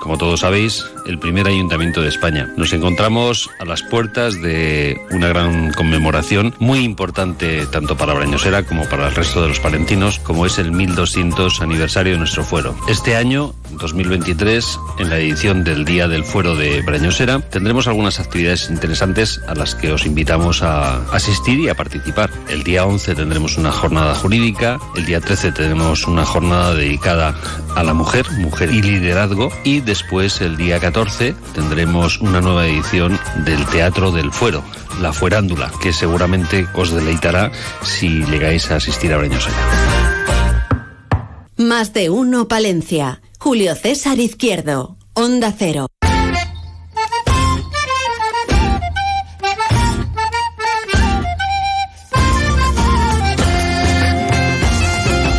como todos sabéis, el primer ayuntamiento de España. Nos encontramos a las puertas de una gran conmemoración muy importante tanto para Brañosera como para el resto de los palentinos, como es el 1200 aniversario de nuestro fuero. Este año 2023, en la edición del Día del Fuero de Brañosera, tendremos algunas actividades interesantes a las que os invitamos a asistir y a participar. El día 11 tendremos una jornada jurídica, el día 13 tenemos una jornada dedicada a la mujer, mujer y liderazgo, y después el día 14 tendremos una nueva edición del Teatro del Fuero, la Fuerándula, que seguramente os deleitará si llegáis a asistir a Brañosera. Más de uno Palencia. Julio César Izquierdo. Onda Cero.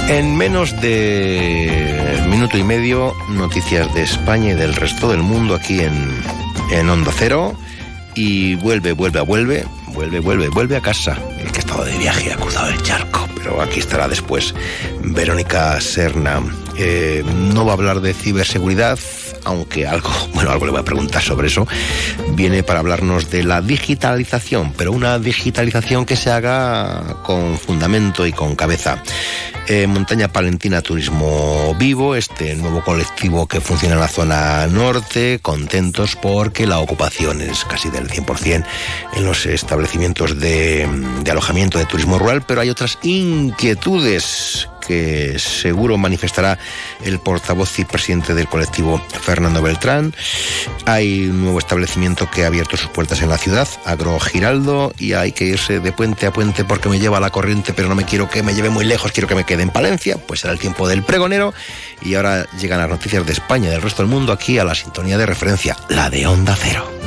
En menos de minuto y medio, noticias de España y del resto del mundo aquí en, en Onda Cero. Y vuelve, vuelve, vuelve, vuelve, vuelve, vuelve a casa. El que ha estado de viaje ha cruzado el charco pero aquí estará después Verónica Serna. Eh, no va a hablar de ciberseguridad, aunque algo, <laughs> bueno, algo le voy a preguntar sobre eso. Viene para hablarnos de la digitalización, pero una digitalización que se haga con fundamento y con cabeza. Eh, Montaña Palentina Turismo Vivo, este nuevo colectivo que funciona en la zona norte, contentos porque la ocupación es casi del 100% en los establecimientos de, de alojamiento de turismo rural, pero hay otras inquietudes que seguro manifestará el portavoz y presidente del colectivo Fernando Beltrán. Hay un nuevo establecimiento que ha abierto sus puertas en la ciudad, Agro Giraldo, y hay que irse de puente a puente porque me lleva la corriente, pero no me quiero que me lleve muy lejos, quiero que me quede en Palencia, pues será el tiempo del pregonero. Y ahora llegan las noticias de España y del resto del mundo aquí a la sintonía de referencia, la de Onda Cero.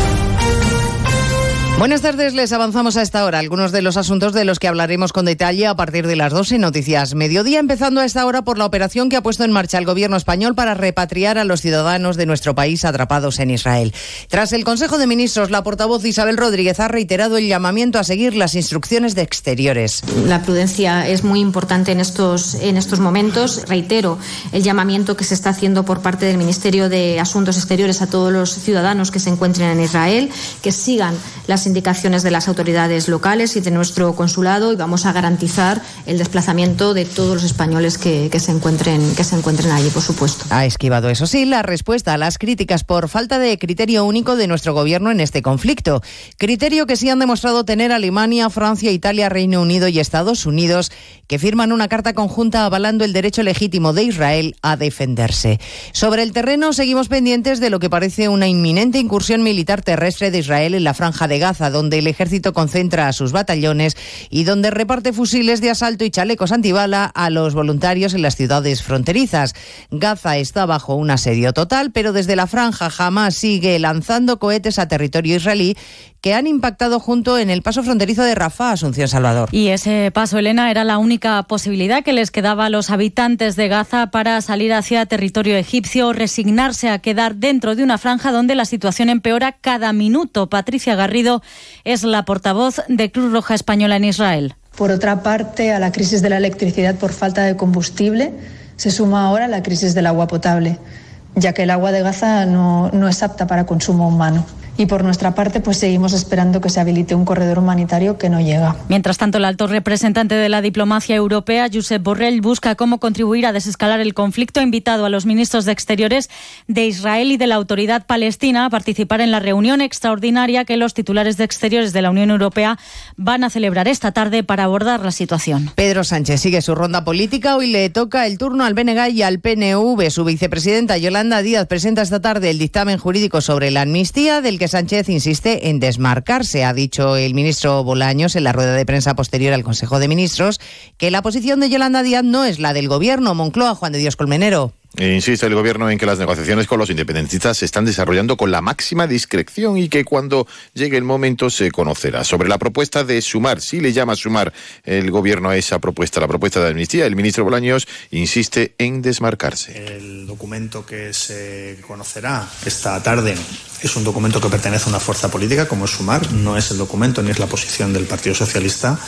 Buenas tardes, les avanzamos a esta hora algunos de los asuntos de los que hablaremos con detalle a partir de las 12 Noticias Mediodía, empezando a esta hora por la operación que ha puesto en marcha el gobierno español para repatriar a los ciudadanos de nuestro país atrapados en Israel. Tras el Consejo de Ministros, la portavoz Isabel Rodríguez ha reiterado el llamamiento a seguir las instrucciones de exteriores. La prudencia es muy importante en estos, en estos momentos. Reitero el llamamiento que se está haciendo por parte del Ministerio de Asuntos Exteriores a todos los ciudadanos que se encuentren en Israel, que sigan las indicaciones de las autoridades locales y de nuestro consulado y vamos a garantizar el desplazamiento de todos los españoles que, que, se, encuentren, que se encuentren allí, por supuesto. Ha esquivado, eso sí, la respuesta a las críticas por falta de criterio único de nuestro gobierno en este conflicto. Criterio que sí han demostrado tener Alemania, Francia, Italia, Reino Unido y Estados Unidos, que firman una carta conjunta avalando el derecho legítimo de Israel a defenderse. Sobre el terreno, seguimos pendientes de lo que parece una inminente incursión militar terrestre de Israel en la franja de Gaza donde el ejército concentra a sus batallones y donde reparte fusiles de asalto y chalecos antibala a los voluntarios en las ciudades fronterizas. Gaza está bajo un asedio total, pero desde la franja jamás sigue lanzando cohetes a territorio israelí que han impactado junto en el paso fronterizo de Rafah, Asunción Salvador. Y ese paso, Elena, era la única posibilidad que les quedaba a los habitantes de Gaza para salir hacia territorio egipcio o resignarse a quedar dentro de una franja donde la situación empeora cada minuto. Patricia Garrido es la portavoz de Cruz Roja Española en Israel. Por otra parte, a la crisis de la electricidad por falta de combustible se suma ahora la crisis del agua potable, ya que el agua de Gaza no, no es apta para consumo humano y por nuestra parte pues seguimos esperando que se habilite un corredor humanitario que no llega. Mientras tanto, el alto representante de la diplomacia europea, Josep Borrell, busca cómo contribuir a desescalar el conflicto. Ha invitado a los ministros de Exteriores de Israel y de la Autoridad Palestina a participar en la reunión extraordinaria que los titulares de Exteriores de la Unión Europea van a celebrar esta tarde para abordar la situación. Pedro Sánchez sigue su ronda política. Hoy le toca el turno al BNG y al PNV. Su vicepresidenta Yolanda Díaz presenta esta tarde el dictamen jurídico sobre la amnistía del que Sánchez insiste en desmarcarse. Ha dicho el ministro Bolaños en la rueda de prensa posterior al Consejo de Ministros que la posición de Yolanda Díaz no es la del Gobierno. Moncloa, Juan de Dios Colmenero. Insiste el gobierno en que las negociaciones con los independentistas se están desarrollando con la máxima discreción y que cuando llegue el momento se conocerá. Sobre la propuesta de sumar, si le llama sumar el gobierno a esa propuesta, la propuesta de amnistía, el ministro Bolaños insiste en desmarcarse. El documento que se conocerá esta tarde es un documento que pertenece a una fuerza política como es Sumar, no es el documento ni es la posición del Partido Socialista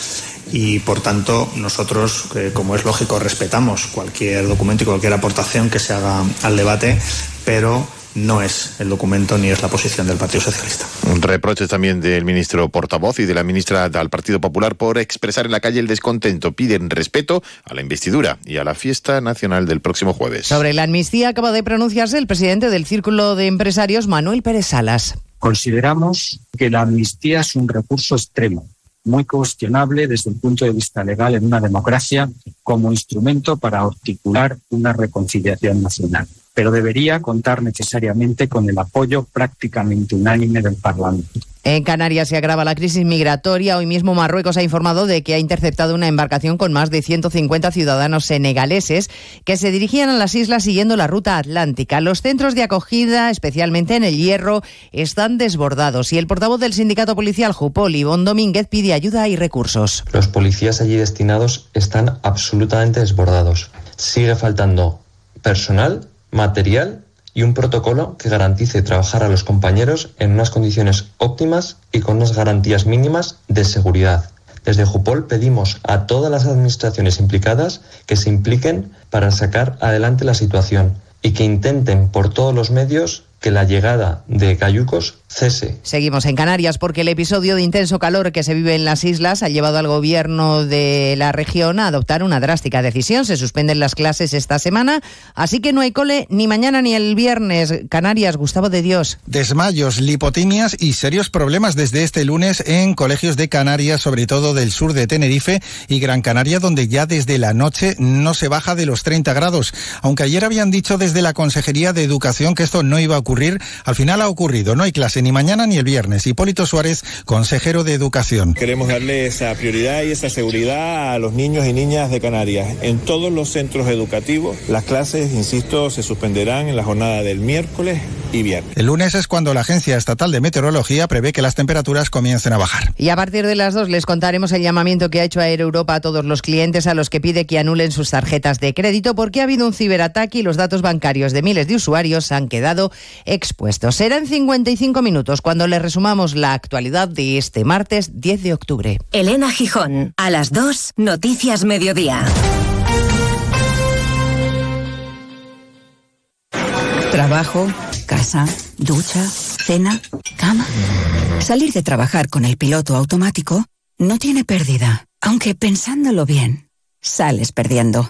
y por tanto nosotros, eh, como es lógico, respetamos cualquier documento y cualquier aportación que se haga al debate, pero no es el documento ni es la posición del Partido Socialista. Reproches también del ministro portavoz y de la ministra del Partido Popular por expresar en la calle el descontento. Piden respeto a la investidura y a la fiesta nacional del próximo jueves. Sobre la amnistía acaba de pronunciarse el presidente del Círculo de Empresarios, Manuel Pérez Salas. Consideramos que la amnistía es un recurso extremo muy cuestionable desde el punto de vista legal en una democracia como instrumento para articular una reconciliación nacional pero debería contar necesariamente con el apoyo prácticamente unánime del Parlamento. En Canarias se agrava la crisis migratoria. Hoy mismo Marruecos ha informado de que ha interceptado una embarcación con más de 150 ciudadanos senegaleses que se dirigían a las islas siguiendo la ruta atlántica. Los centros de acogida, especialmente en el Hierro, están desbordados y el portavoz del sindicato policial Jupol, Ivón Domínguez, pide ayuda y recursos. Los policías allí destinados están absolutamente desbordados. Sigue faltando personal material y un protocolo que garantice trabajar a los compañeros en unas condiciones óptimas y con unas garantías mínimas de seguridad. Desde Jupol pedimos a todas las administraciones implicadas que se impliquen para sacar adelante la situación y que intenten por todos los medios que la llegada de cayucos cese. Seguimos en Canarias porque el episodio de intenso calor que se vive en las islas ha llevado al gobierno de la región a adoptar una drástica decisión. Se suspenden las clases esta semana, así que no hay cole ni mañana ni el viernes. Canarias, Gustavo de Dios. Desmayos, lipotimias y serios problemas desde este lunes en colegios de Canarias, sobre todo del sur de Tenerife y Gran Canaria, donde ya desde la noche no se baja de los 30 grados. Aunque ayer habían dicho desde la Consejería de Educación que esto no iba a ocurrir al final ha ocurrido. No hay clase ni mañana ni el viernes. Hipólito Suárez, consejero de Educación. Queremos darle esa prioridad y esa seguridad a los niños y niñas de Canarias. En todos los centros educativos, las clases, insisto, se suspenderán en la jornada del miércoles y viernes. El lunes es cuando la Agencia Estatal de Meteorología prevé que las temperaturas comiencen a bajar. Y a partir de las dos les contaremos el llamamiento que ha hecho Europa a todos los clientes a los que pide que anulen sus tarjetas de crédito porque ha habido un ciberataque y los datos bancarios de miles de usuarios han quedado expuestos. Será en 55 minutos cuando le resumamos la actualidad de este martes 10 de octubre. Elena Gijón, a las 2, Noticias Mediodía. Trabajo, casa, ducha, cena, cama. Salir de trabajar con el piloto automático no tiene pérdida, aunque pensándolo bien, sales perdiendo.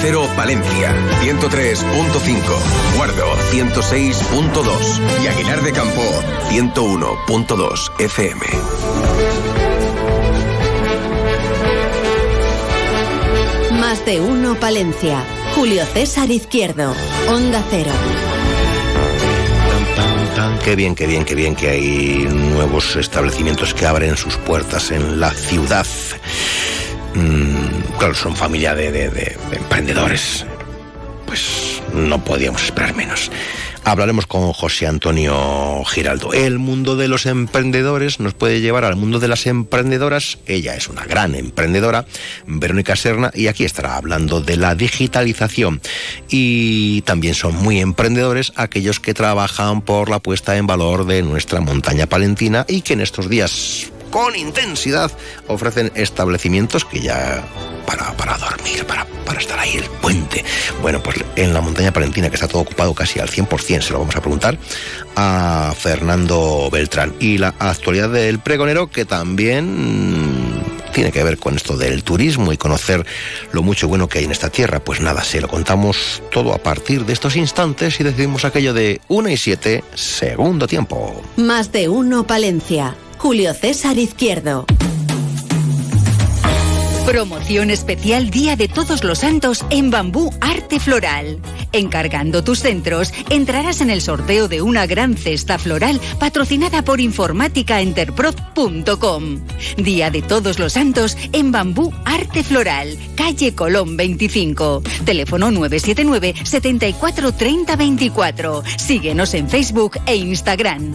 Cero Palencia, 103.5, Guardo, 106.2 y Aguilar de Campo, 101.2 FM. Más de uno Palencia. Julio César Izquierdo, Onda Cero. Qué bien, qué bien, qué bien que hay nuevos establecimientos que abren sus puertas en la ciudad. Mm, claro, son familia de, de- de emprendedores. Pues no podíamos esperar menos. Hablaremos con José Antonio Giraldo. El mundo de los emprendedores nos puede llevar al mundo de las emprendedoras. Ella es una gran emprendedora, Verónica Serna, y aquí estará hablando de la digitalización. Y también son muy emprendedores aquellos que trabajan por la puesta en valor de nuestra montaña palentina y que en estos días con intensidad ofrecen establecimientos que ya para, para dormir, para, para estar ahí, el puente. Bueno, pues en la montaña palentina, que está todo ocupado casi al 100%, se lo vamos a preguntar a Fernando Beltrán. Y la actualidad del pregonero, que también tiene que ver con esto del turismo y conocer lo mucho bueno que hay en esta tierra. Pues nada, se lo contamos todo a partir de estos instantes y decidimos aquello de 1 y 7, segundo tiempo. Más de uno Palencia. Julio César Izquierdo. Promoción especial Día de Todos los Santos en Bambú Arte Floral. Encargando tus centros, entrarás en el sorteo de una gran cesta floral patrocinada por informáticaenterprof.com. Día de Todos los Santos en Bambú Arte Floral, calle Colón 25. Teléfono 979 74 30 24. Síguenos en Facebook e Instagram.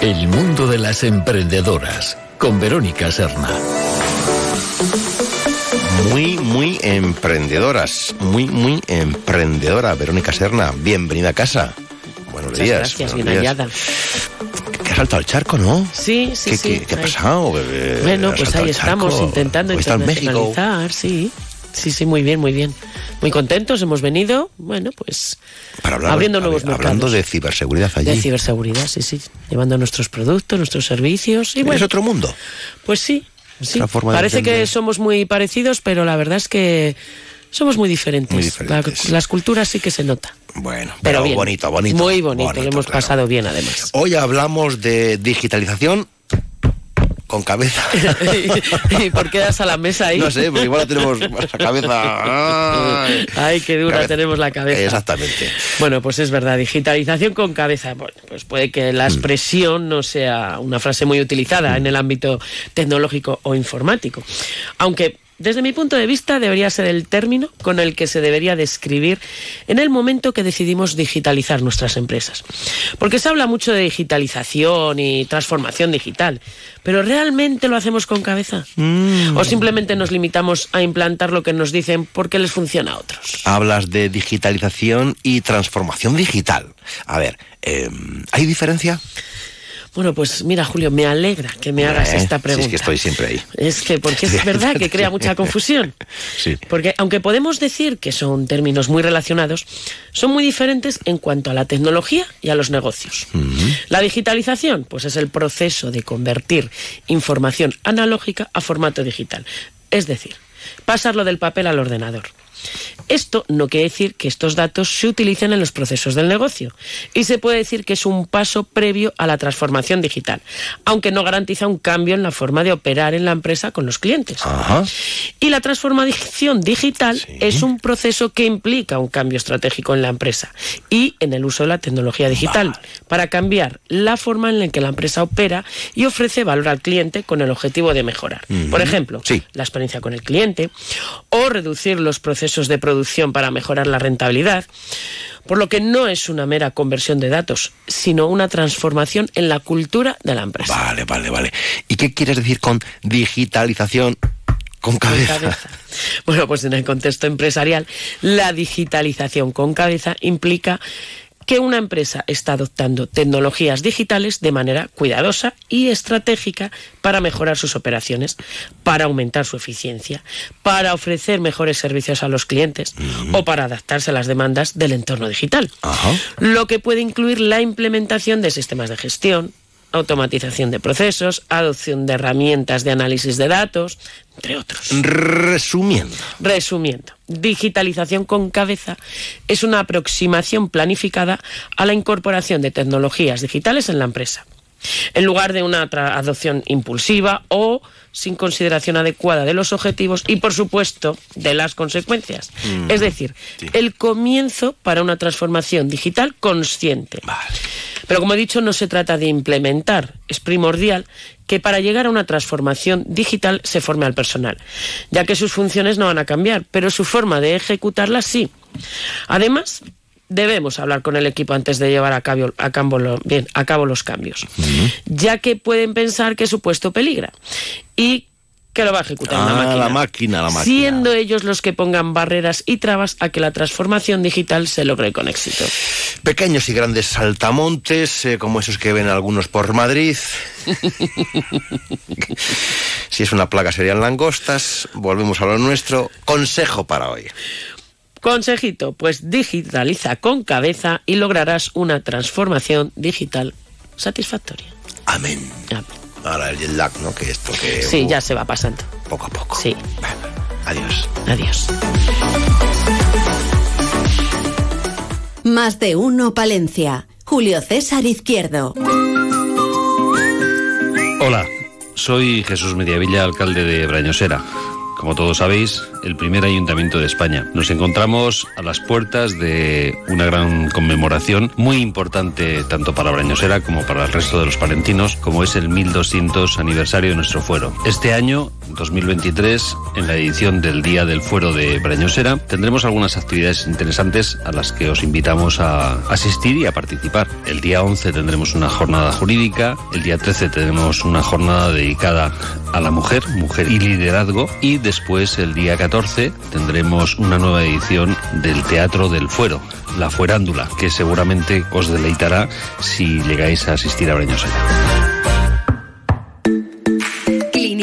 El mundo de las emprendedoras con Verónica Serna. Muy, muy emprendedoras. Muy, muy emprendedora. Verónica Serna, bienvenida a casa. Buenos Muchas días. gracias, buenos bien días. hallada. Que has saltado al charco, ¿no? Sí, sí, ¿Qué, sí. qué- qué ha pasado? Bueno, pues ahí estamos intentando en México. internacionalizar, sí. Sí, sí, muy bien, muy bien. Muy contentos, hemos venido, bueno, pues Para hablar, abriendo Hablando de ciberseguridad allí. de ciberseguridad, sí, sí. Llevando nuestros productos, nuestros servicios y bueno. ¿Es otro mundo? Pues sí, sí. Parece que somos muy parecidos, pero la verdad es que somos muy diferentes. Muy diferentes. La- las culturas sí que se nota. Bueno, Pero pero, bien. bonito, bonito. Muy bonito, lo hemos claro. pasado bien además. Hoy hablamos de digitalización con cabeza. <laughs> ¿Y por qué das a la mesa ahí? No sé, porque igual la tenemos más a cabeza. Ay, Ay, qué dura Cabeza. tenemos la cabeza. Exactamente. Bueno, pues es verdad, digitalización con cabeza. Bueno, pues puede que Mm. la expresión no sea una frase muy utilizada en el ámbito tecnológico o informático. Aunque desde mi punto de vista debería ser el término con el que se debería describir en el momento que decidimos digitalizar nuestras empresas. Porque se habla mucho de digitalización y transformación digital, pero ¿realmente lo hacemos con cabeza? Mm. ¿O simplemente nos limitamos a implantar lo que nos dicen porque les funciona a otros? Hablas de digitalización y transformación digital. A ver, eh, ¿hay diferencia? Bueno, pues mira, Julio, me alegra que me hagas Eh, esta pregunta. es que estoy siempre ahí. Es que, porque es <laughs> verdad que crea mucha confusión. <laughs> Sí. Porque aunque podemos decir que son términos muy relacionados, son muy diferentes en cuanto a la tecnología y a los negocios. La digitalización, pues es el proceso de convertir información analógica a formato digital. Es decir, pasarlo del papel al ordenador. Esto no quiere decir que estos datos se utilicen en los procesos del negocio. Y se puede decir que es un paso previo a la transformación digital, aunque no garantiza un cambio en la forma de operar en la empresa con los clientes. Y la transformación digital es un proceso que implica un cambio estratégico en la empresa y en el uso de la tecnología digital para cambiar la forma en la que la empresa opera y ofrece valor al cliente con el objetivo de mejorar. Por ejemplo, la experiencia con el cliente o reducir los procesos de producción para mejorar la rentabilidad. Por lo que no es una mera conversión de datos, sino una transformación en la cultura de la empresa. Vale, vale, vale. ¿Y qué quieres decir con digitalización con cabeza? cabeza. Bueno, pues en el contexto empresarial, la digitalización con cabeza implica que una empresa está adoptando tecnologías digitales de manera cuidadosa y estratégica para mejorar sus operaciones, para aumentar su eficiencia, para ofrecer mejores servicios a los clientes o para adaptarse a las demandas del entorno digital. Lo que puede incluir la implementación de sistemas de gestión, automatización de procesos, adopción de herramientas de análisis de datos, entre otros. Resumiendo. Resumiendo, digitalización con cabeza es una aproximación planificada a la incorporación de tecnologías digitales en la empresa. En lugar de una adopción impulsiva o sin consideración adecuada de los objetivos y, por supuesto, de las consecuencias. Mm, Es decir, el comienzo para una transformación digital consciente. Pero como he dicho, no se trata de implementar. Es primordial que para llegar a una transformación digital se forme al personal, ya que sus funciones no van a cambiar, pero su forma de ejecutarlas sí. Además, debemos hablar con el equipo antes de llevar a cabo, a cabo lo- bien, a cabo los cambios, ya que pueden pensar que su puesto peligra y que lo va a ejecutar una Ah, máquina. la máquina, la máquina. Siendo ellos los que pongan barreras y trabas a que la transformación digital se logre con éxito. Pequeños y grandes saltamontes, eh, como esos que ven algunos por Madrid. <laughs> Si es una plaga serían langostas. Volvemos a lo nuestro. Consejo para hoy. Consejito, pues digitaliza con cabeza y lograrás una transformación digital satisfactoria. Amén. Ahora el lag, ¿no? Que esto que... Sí, uh, ya se va pasando. Poco a poco. Sí. Adiós. Adiós. Más de uno Palencia. Julio César Izquierdo. Hola, soy Jesús Mediavilla, alcalde de Brañosera. Como todos sabéis, el primer ayuntamiento de España. Nos encontramos a las puertas de una gran conmemoración muy importante tanto para Brañosera como para el resto de los palentinos, como es el 1200 aniversario de nuestro fuero. Este año, 2023, en la edición del Día del Fuero de Brañosera, tendremos algunas actividades interesantes a las que os invitamos a asistir y a participar. El día 11 tendremos una jornada jurídica, el día 13 tenemos una jornada dedicada a la mujer, mujer y liderazgo, y después el día 14 tendremos una nueva edición del Teatro del Fuero, La Fuerándula, que seguramente os deleitará si llegáis a asistir a Brañosera.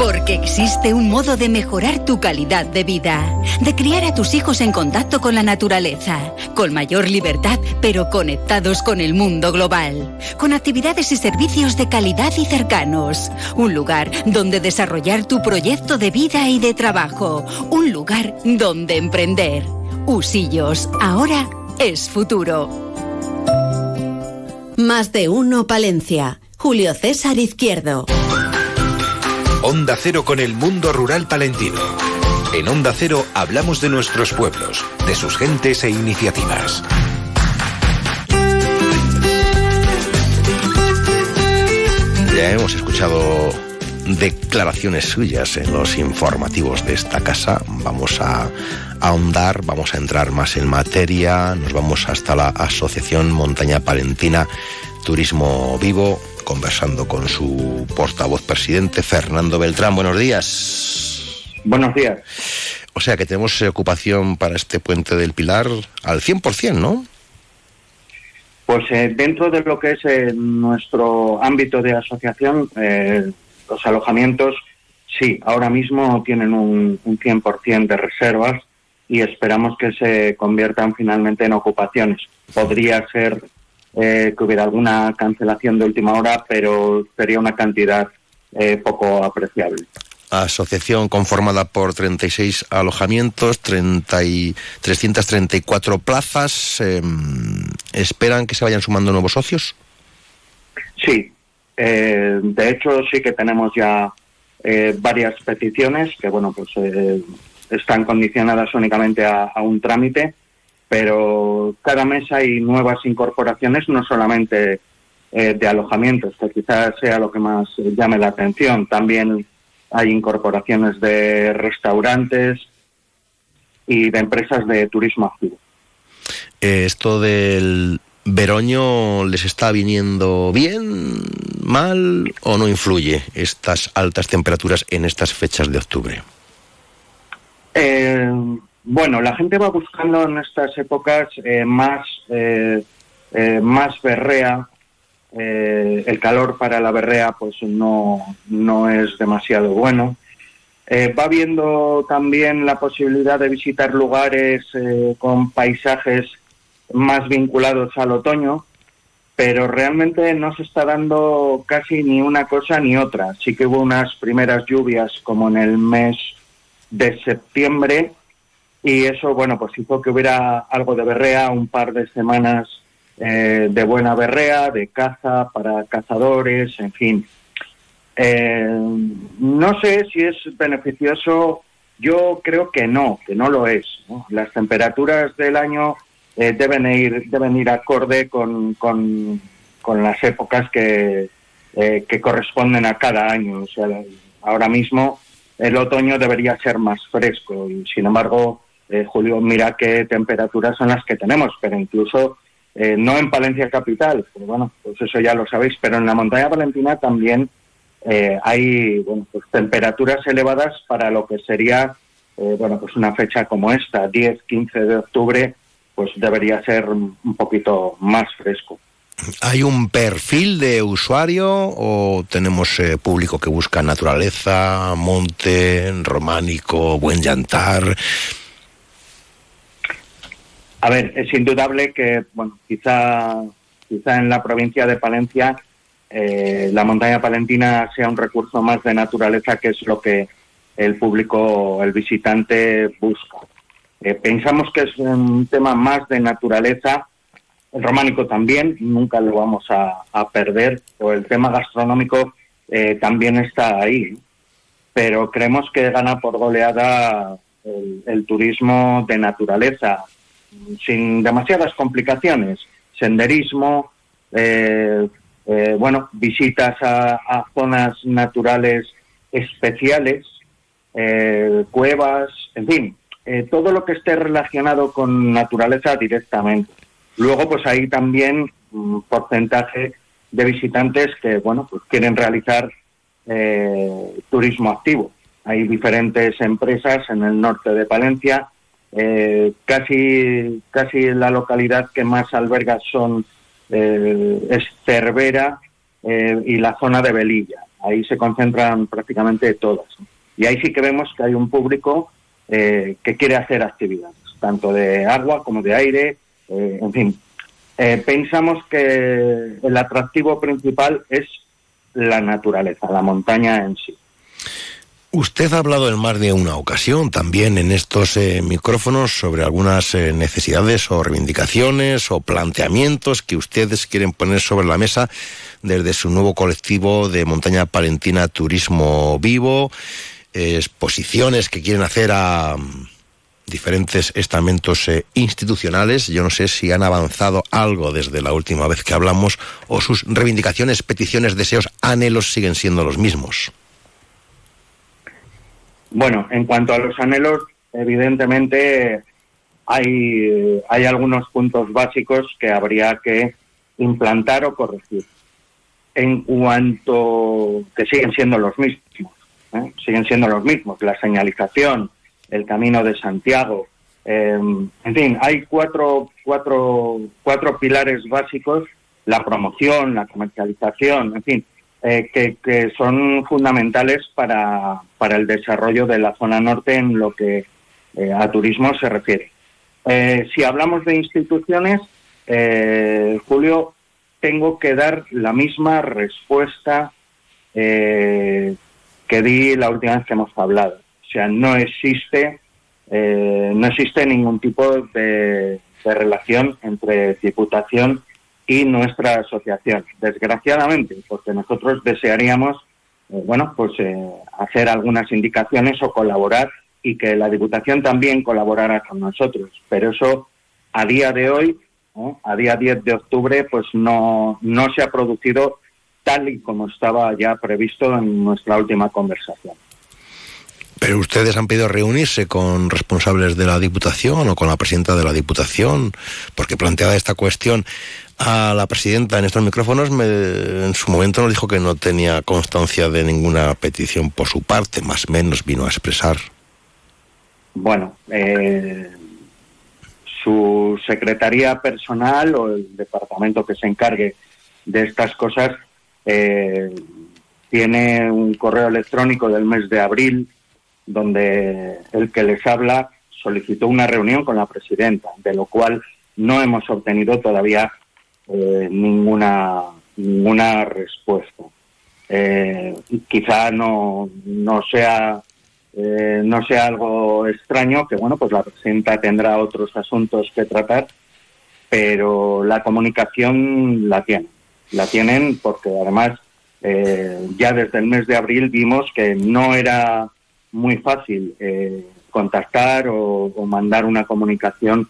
Porque existe un modo de mejorar tu calidad de vida, de criar a tus hijos en contacto con la naturaleza, con mayor libertad, pero conectados con el mundo global, con actividades y servicios de calidad y cercanos, un lugar donde desarrollar tu proyecto de vida y de trabajo, un lugar donde emprender. Usillos, ahora es futuro. Más de uno Palencia. Julio César Izquierdo. Onda Cero con el mundo rural palentino. En Onda Cero hablamos de nuestros pueblos, de sus gentes e iniciativas. Ya hemos escuchado declaraciones suyas en los informativos de esta casa. Vamos a ahondar, vamos a entrar más en materia. Nos vamos hasta la Asociación Montaña Palentina Turismo Vivo, conversando con su portavoz presidente, Fernando Beltrán. Buenos días. Buenos días. O sea que tenemos eh, ocupación para este puente del Pilar al 100%, ¿no? Pues eh, dentro de lo que es eh, nuestro ámbito de asociación, eh, los alojamientos sí, ahora mismo tienen un, un 100% de reservas y esperamos que se conviertan finalmente en ocupaciones. Podría ser eh, que hubiera alguna cancelación de última hora, pero sería una cantidad eh, poco apreciable. Asociación conformada por 36 alojamientos, 30 y 334 plazas. eh, ¿Esperan que se vayan sumando nuevos socios? Sí, eh, de hecho sí que tenemos ya eh, varias peticiones que bueno pues están condicionadas únicamente a, a un trámite, pero cada mes hay nuevas incorporaciones, no solamente eh, de alojamientos, que quizás sea lo que más llame la atención. También hay incorporaciones de restaurantes y de empresas de turismo activo. Eh, ¿Esto del veroño les está viniendo bien, mal o no influye estas altas temperaturas en estas fechas de octubre? Eh, bueno, la gente va buscando en estas épocas eh, más, eh, eh, más berrea. Eh, el calor para la berrea pues no, no es demasiado bueno. Va viendo también la posibilidad de visitar lugares con paisajes más vinculados al otoño, pero realmente no se está dando casi ni una cosa ni otra. Sí que hubo unas primeras lluvias como en el mes de septiembre y eso, bueno, pues hizo que hubiera algo de berrea, un par de semanas eh, de buena berrea, de caza para cazadores, en fin. Eh, no sé si es beneficioso, yo creo que no, que no lo es. Las temperaturas del año eh, deben, ir, deben ir acorde con, con, las épocas que, que corresponden a cada año. O sea, ahora mismo el otoño debería ser más fresco y sin embargo, Julio, mira qué temperaturas son las que tenemos, pero incluso eh, no en Palencia capital, pero bueno, pues eso ya lo sabéis, pero en la montaña palentina también eh, hay bueno, pues temperaturas elevadas para lo que sería eh, bueno, pues una fecha como esta, 10, 15 de octubre, pues debería ser un poquito más fresco. ¿Hay un perfil de usuario o tenemos público que busca naturaleza, monte, románico, buen llantar? A ver, es indudable que, bueno, quizá, quizá en la provincia de Palencia eh, la montaña palentina sea un recurso más de naturaleza, que es lo que el público, el visitante busca. Eh, pensamos que es un tema más de naturaleza, el románico también, nunca lo vamos a, perder, o el tema gastronómico eh, también está ahí, pero creemos que gana por goleada el turismo de naturaleza, sin demasiadas complicaciones, senderismo, eh, eh, bueno, visitas a, zonas naturales especiales, eh, cuevas, en fin, todo lo que esté relacionado con naturaleza directamente. Luego, pues hay también un porcentaje de visitantes que, bueno, pues quieren realizar turismo activo. Hay diferentes empresas en el norte de Palencia eh, casi, casi la localidad que más alberga son eh, es Cervera eh, y la zona de Velilla. Ahí se concentran prácticamente todas. Y ahí sí que vemos que hay un público que quiere hacer actividades, tanto de agua como de aire, en fin. pensamos que el atractivo principal es la naturaleza, la montaña en sí. Usted ha hablado en más de una ocasión también en estos eh, micrófonos sobre algunas eh, necesidades o reivindicaciones o planteamientos que ustedes quieren poner sobre la mesa desde su nuevo colectivo de Montaña Palentina Turismo Vivo, exposiciones que quieren hacer a mm, diferentes estamentos eh, institucionales. Yo no sé si han avanzado algo desde la última vez que hablamos o sus reivindicaciones, peticiones, deseos, anhelos siguen siendo los mismos. Bueno, en cuanto a los anhelos, evidentemente hay, hay algunos puntos básicos que habría que implantar o corregir. En cuanto que siguen siendo los mismos, ¿eh? siguen siendo los mismos, la señalización, el camino de Santiago, em, en fin, hay cuatro, cuatro, cuatro pilares básicos, la promoción, la comercialización, en fin, eh, que, son fundamentales para, para, el desarrollo de la zona norte en lo que eh, a turismo se refiere. Eh, si hablamos de instituciones, Julio, tengo que dar la misma respuesta que di la última vez que hemos hablado. O sea, no existe, no existe ningún tipo de, de relación entre Diputación y nuestra asociación. Desgraciadamente, porque nosotros desearíamos, eh, bueno, pues eh, hacer algunas indicaciones o colaborar y que la Diputación también colaborara con nosotros. Pero eso, a día de hoy, a día 10 de octubre, pues no, no se ha producido tal y como estaba ya previsto en nuestra última conversación. Pero ustedes han pedido reunirse con responsables de la Diputación o con la presidenta de la Diputación, porque planteada esta cuestión a la presidenta en estos micrófonos en su momento nos dijo que no tenía constancia de ninguna petición por su parte, más o menos vino a expresar. Bueno, eh, su secretaría personal o el departamento que se encargue de estas cosas eh, tiene un correo electrónico del mes de abril donde el que les habla solicitó una reunión con la presidenta, de lo cual no hemos obtenido todavía eh, ninguna, ninguna respuesta. Eh, quizá no, no sea eh, no sea algo extraño que bueno pues la presidenta tendrá otros asuntos que tratar pero la comunicación la tienen. La tienen porque además eh, ya desde el mes de abril vimos que no era muy fácil eh, contactar o, mandar una comunicación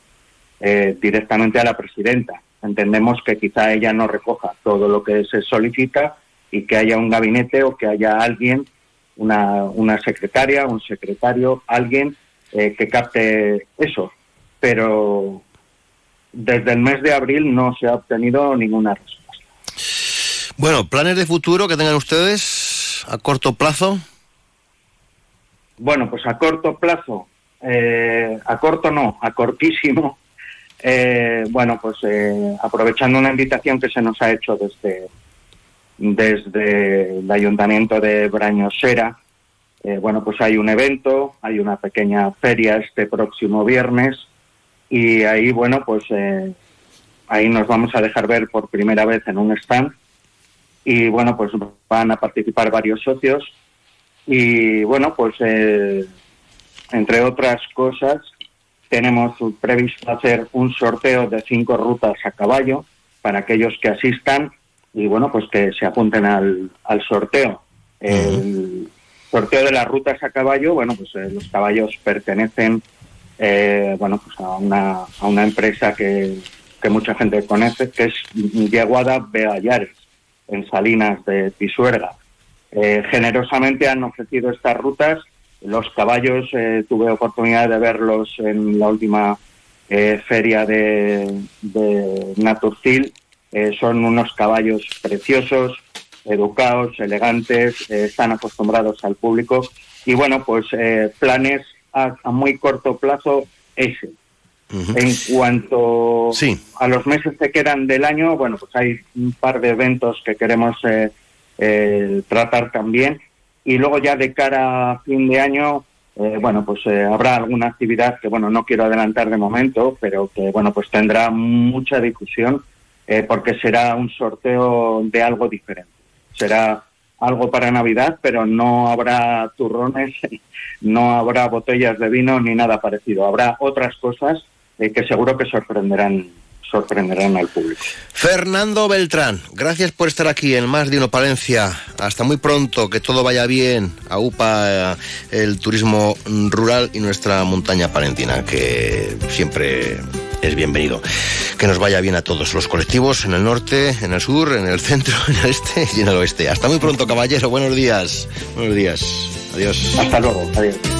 directamente a la presidenta. Entendemos que quizá ella no recoja todo lo que se solicita y que haya un gabinete o que haya alguien, una, una secretaria, un secretario, alguien que capte eso. Pero desde el mes de abril no se ha obtenido ninguna respuesta. Bueno, planes de futuro que tengan ustedes a corto plazo. Bueno, pues a corto plazo, eh, a corto no, a cortísimo. Eh, bueno, pues eh, aprovechando una invitación que se nos ha hecho desde, desde el ayuntamiento de Brañosera, bueno, pues hay un evento, hay una pequeña feria este próximo viernes y ahí, bueno, pues eh, ahí nos vamos a dejar ver por primera vez en un stand y bueno, pues van a participar varios socios y bueno, pues eh, entre otras cosas tenemos previsto hacer un sorteo de cinco rutas a caballo para aquellos que asistan y bueno, pues que se apunten al, al sorteo. El sorteo de las rutas a caballo, bueno, pues eh, los caballos pertenecen eh, bueno, pues a una, a una empresa que, que mucha gente conoce, que es Yeguada Beallares, en Salinas de Pisuerga. Eh, generosamente han ofrecido estas rutas. Los caballos eh, tuve oportunidad de verlos en la última feria de, de Naturcil. son unos caballos preciosos, educados, elegantes, están acostumbrados al público. Y bueno, pues planes a, muy corto plazo ese. En cuanto a los meses que quedan del año, bueno, pues hay un par de eventos que queremos eh, eh, tratar también. Y luego ya de cara a fin de año, eh, bueno, pues habrá alguna actividad que, bueno, no quiero adelantar de momento, pero que, bueno, pues tendrá mucha difusión porque será un sorteo de algo diferente. Será algo para Navidad, pero no habrá turrones, <laughs> no habrá botellas de vino ni nada parecido. Habrá otras cosas eh, que seguro que sorprenderán sorprenderán al público. Fernando Beltrán, gracias por estar aquí en Más de Uno Palencia. Hasta muy pronto, que todo vaya bien. A UPA, eh, el turismo rural y nuestra montaña palentina, que siempre es bienvenido. Que nos vaya bien a todos los colectivos en el norte, en el sur, en el centro, <laughs> en el este y en el oeste. Hasta muy pronto, caballero. Buenos días. Buenos días. Adiós. Hasta luego. Adiós.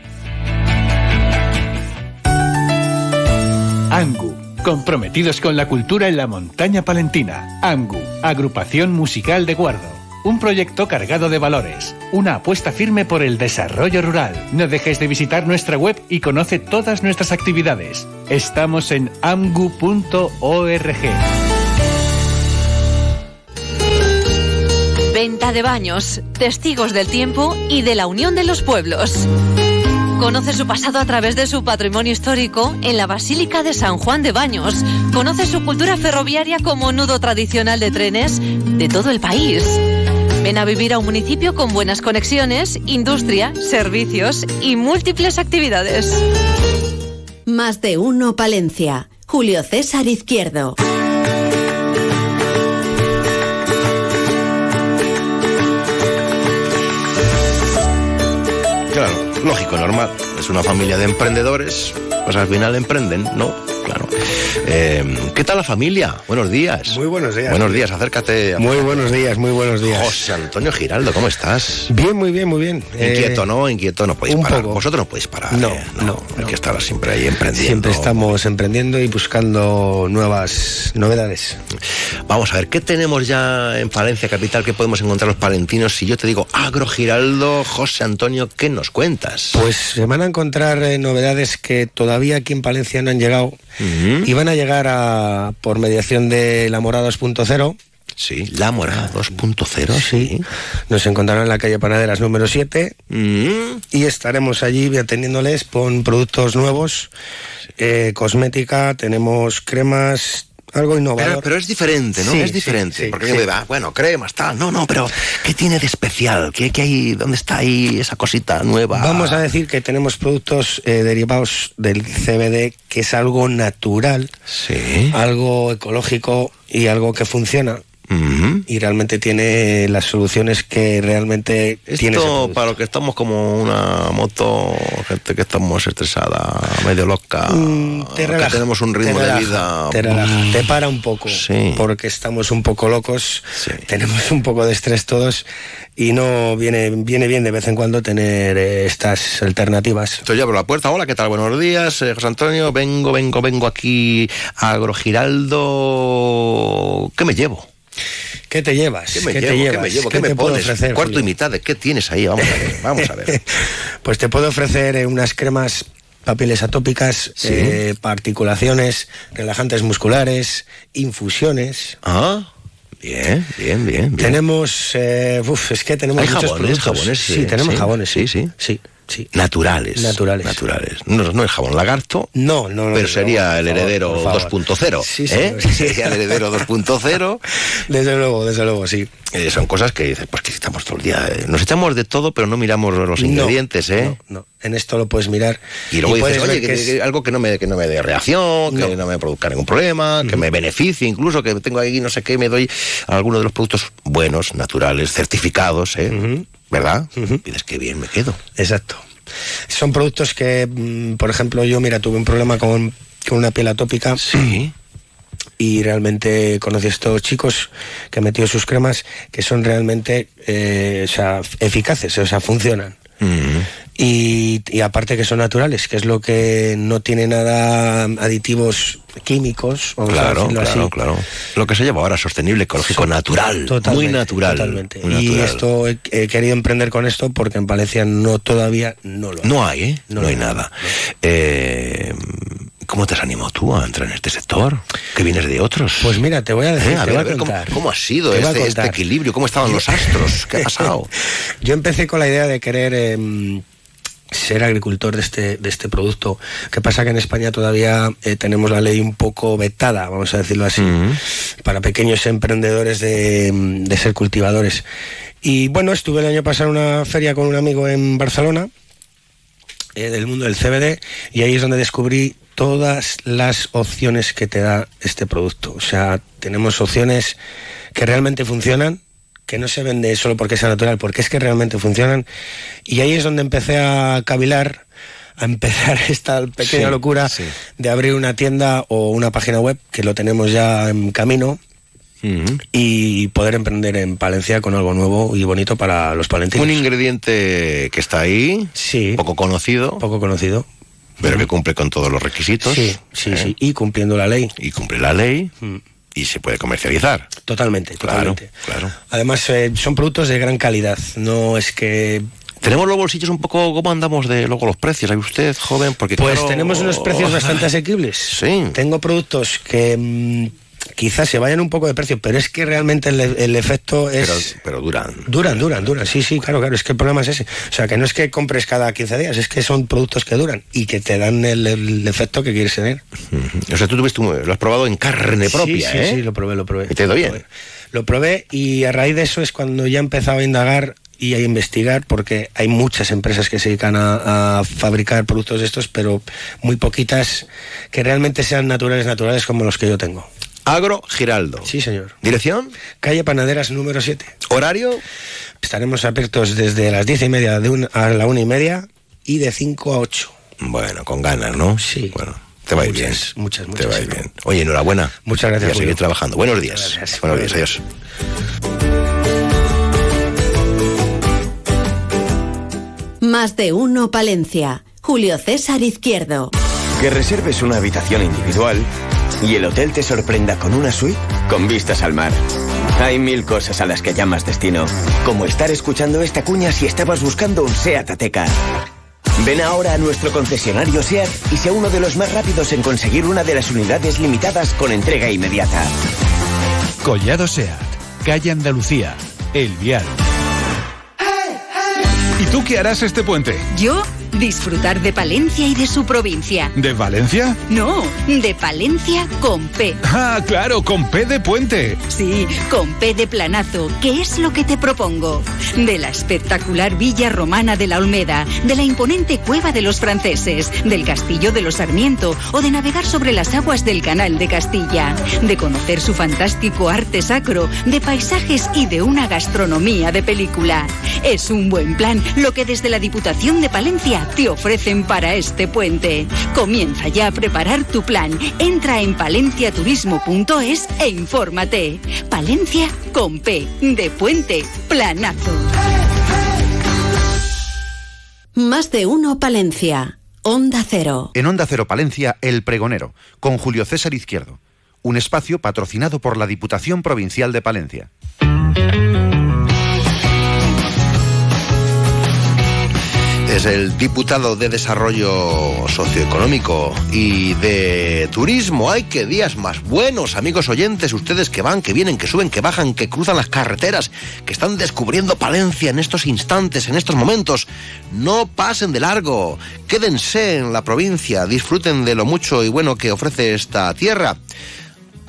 ANGU, comprometidos con la cultura en la montaña palentina. ANGU, agrupación musical de Guardo. Un proyecto cargado de valores, una apuesta firme por el desarrollo rural. No dejes de visitar nuestra web y conoce todas nuestras actividades. Estamos en amgu.org. Venta de baños, testigos del tiempo y de la unión de los pueblos. Conoce su pasado a través de su patrimonio histórico en la Basílica de San Juan de Baños. Conoce su cultura ferroviaria como nudo tradicional de trenes de todo el país. Ven a vivir a un municipio con buenas conexiones, industria, servicios y múltiples actividades. Más de uno Palencia. Julio César Izquierdo. Lógico, normal. Es una familia de emprendedores, pues al final emprenden, ¿no? Claro. Eh, ¿Qué tal la familia? Buenos días. Muy buenos días. Buenos días, acércate. Muy buenos días, muy buenos días. José Antonio Giraldo, ¿cómo estás? Bien, muy bien, muy bien. Inquieto, Eh, ¿no? Inquieto, no podéis un parar. poco. Vosotros no podéis parar. No, ¿eh? no, Hay que estar siempre ahí emprendiendo. Siempre estamos emprendiendo y buscando nuevas novedades. Vamos a ver, ¿qué tenemos ya en Palencia Capital que podemos encontrar los palentinos? Si yo te digo Agro Giraldo, José Antonio, ¿qué nos cuentas? Pues se van a encontrar eh, novedades que todavía aquí en Palencia no han llegado y van a llegar a, por mediación de la Morada 2.0. Sí, la Morada 2.0, sí. Nos encontrarán en la calle Panaderas número 7 Mm. y estaremos allí atendiéndoles con productos nuevos, eh, cosmética, tenemos cremas, algo innovador. Pero, pero es diferente, ¿no? Sí, es diferente. sí, porque sí. me va, bueno, cremas, tal. No, no, pero ¿qué tiene de especial? ¿Qué, qué hay? ¿Dónde está ahí esa cosita nueva? Vamos a decir que tenemos productos eh, derivados del CBD, que es algo natural, algo ecológico y algo que funciona. Y realmente tiene las soluciones que realmente tiene. Esto, producto. para los que estamos como una moto, gente que estamos estresada, medio loca, Mm, te que tenemos un ritmo te relaja, de vida. Te, relaja, te para un poco, porque estamos un poco locos, tenemos un poco de estrés todos y no viene, viene bien de vez en cuando tener eh, estas alternativas. Entonces yo abro la puerta, hola, ¿qué tal? Buenos días, eh, José Antonio, vengo, vengo, vengo aquí a Agrogiraldo. ¿Qué me llevo? ¿Qué te llevas? ¿Qué me ¿Qué te llevo? ¿Qué llevas? me llevo? ¿Qué ¿Qué, me te puedo ofrecer, Cuarto Julio? y mitad, ¿de qué tienes ahí? Vamos a ver, <laughs> vamos a ver. Pues te puedo ofrecer eh, unas cremas papiles atópicas, Sí. eh, particulaciones, relajantes musculares, infusiones. Ah, bien, bien, bien. bien. Tenemos, eh, uf, es que tenemos Hay muchos jabones, productos. jabones, Sí, sí, tenemos sí, jabones, sí, sí, sí, sí. Naturales. Naturales. Naturales. No, no es jabón lagarto. No, no, no. Pero sería el heredero por favor. 2.0. Sí, ¿eh? Sería el heredero 2.0. Desde luego, desde luego, sí. Eh, son cosas que dices, pues que estamos todo el día. eh, Nos echamos de todo, pero no miramos los No, ingredientes, ¿eh? No, en esto lo puedes mirar. Y luego dices, oye, que, que es- algo que no me, que no me dé reacción, que no me produzca ningún problema, que me beneficie, incluso que tengo ahí no sé qué, me doy a alguno de los productos buenos, naturales, certificados, ¿eh? ¿Verdad? Y dices, qué bien me quedo. Exacto. Son productos que, mm, por ejemplo, yo, mira, tuve un problema con, con una piel atópica. Sí. Y realmente conocí a estos chicos que han metido sus cremas que son realmente eh, o sea, eficaces, o sea, funcionan. Y, y aparte que son naturales, que es lo que no tiene nada aditivos químicos, vamos Claro, claro, así. claro. Lo que se lleva ahora, sostenible, ecológico, natural. Muy natural. totalmente. muy Y esto he, he querido emprender con esto porque en Valencia no todavía no lo hay. No hay, ¿eh? No, No hay hay nada. Eh, ¿Cómo te has animado tú a entrar en este sector? ¿Que vienes de otros? Pues mira, te voy a decir, Eh, a te ver, voy a ver, ¿cómo, contar. cómo ha sido este, este equilibrio? ¿Cómo estaban los astros? ¿Qué ha <laughs> pasado? Yo empecé con la idea de querer em, ser agricultor de este, de este producto. que pasa? Que en España todavía eh, tenemos la ley un poco vetada, vamos a decirlo así, para pequeños emprendedores de, em, de ser cultivadores. Y bueno, estuve el año pasado en una feria con un amigo en Barcelona, del mundo del CBD, y ahí es donde descubrí todas las opciones que te da este producto. O sea, tenemos opciones que realmente funcionan, que no se vende solo porque sea natural, porque es que realmente funcionan. Y ahí es donde empecé a cavilar, a empezar <laughs> esta pequeña Sí, locura sí. de abrir una tienda o una página web, que lo tenemos ya en camino, y poder emprender en Palencia con algo nuevo y bonito para los palentinos. Un ingrediente que está ahí, sí, poco conocido, poco conocido, pero que cumple con todos los requisitos. Sí, sí, ¿eh? sí, y cumpliendo la ley. Y cumple la ley y se puede comercializar. Totalmente, Claro, totalmente. claro. Además, eh, son productos de gran calidad. No es que. Tenemos los bolsillos un poco, ¿cómo andamos de luego los precios? ¿Sabe usted, joven? Porque Pues claro- tenemos unos precios <laughs> bastante asequibles. Sí. Tengo productos que mm, quizás se vayan un poco de precio, pero es que realmente el, el efecto es. Pero, pero duran. Duran, duran, duran. Sí, sí, claro, claro. Es que el problema es ese. O sea, que no es que compres cada 15 días, es que son productos que duran y que te dan el, el efecto que quieres tener. O sea, tú tuviste un- lo has probado en carne propia, sí, ¿eh? Sí, sí, lo probé, lo probé. ¿Y te ido bien? Lo probé. Lo probé y a raíz de eso es cuando ya empezaba a indagar y a investigar porque hay muchas empresas que se dedican a, a fabricar productos de estos, pero muy poquitas que realmente sean naturales, naturales como los que yo tengo. Agro Giraldo. Sí, señor. ¿Dirección? Calle Panaderas número 7. ¿Horario? Estaremos abiertos desde las diez y media de una- a la una y media y de 5 a 8. Bueno, con ganas, ¿no? Sí. Bueno, Te va a ir bien. Muchas, muchas. Te va a ir bien. Oye, enhorabuena. Muchas gracias, Y a seguir Julio. trabajando. Buenos días. Muchas gracias. Buenos días, adiós. Más de uno Palencia. Julio César Izquierdo. Que reserves una habitación individual y el hotel te sorprenda con una suite con vistas al mar. Hay mil cosas a las que llamas destino, como estar escuchando esta cuña si estabas buscando un SEAT Ateca. Ven ahora a nuestro concesionario SEAT y sea uno de los más rápidos en conseguir una de las unidades limitadas con entrega inmediata. Collado Seat, calle Andalucía, El Vial. ¿Y tú qué harás este puente? Yo, disfrutar de Palencia y de su provincia. ¿De Valencia? No, de Palencia con P. Ah, claro, con P de puente. Sí, con P de planazo, que es lo que te propongo. De la espectacular villa romana de la Olmeda, de la imponente cueva de los franceses, del castillo de los Sarmiento o de navegar sobre las aguas del canal de Castilla, de conocer su fantástico arte sacro, de paisajes y de una gastronomía de película. Es un buen plan lo que desde la Diputación de Palencia te ofrecen para este puente. Comienza ya a preparar tu plan. Entra en palenciaturismo.es e infórmate. Palencia con P de puente planazo. Más de uno Palencia. Onda Cero. En Onda Cero Palencia, El Pregonero, con Julio César Izquierdo. Un espacio patrocinado por la Diputación Provincial de Palencia. Es el diputado de Desarrollo Socioeconómico y de Turismo. ¡Ay, qué días más buenos, amigos oyentes! Ustedes que van, que vienen, que suben, que bajan, que cruzan las carreteras, que están descubriendo Palencia en estos instantes, en estos momentos. No pasen de largo. Quédense en la provincia, disfruten de lo mucho y bueno que ofrece esta tierra.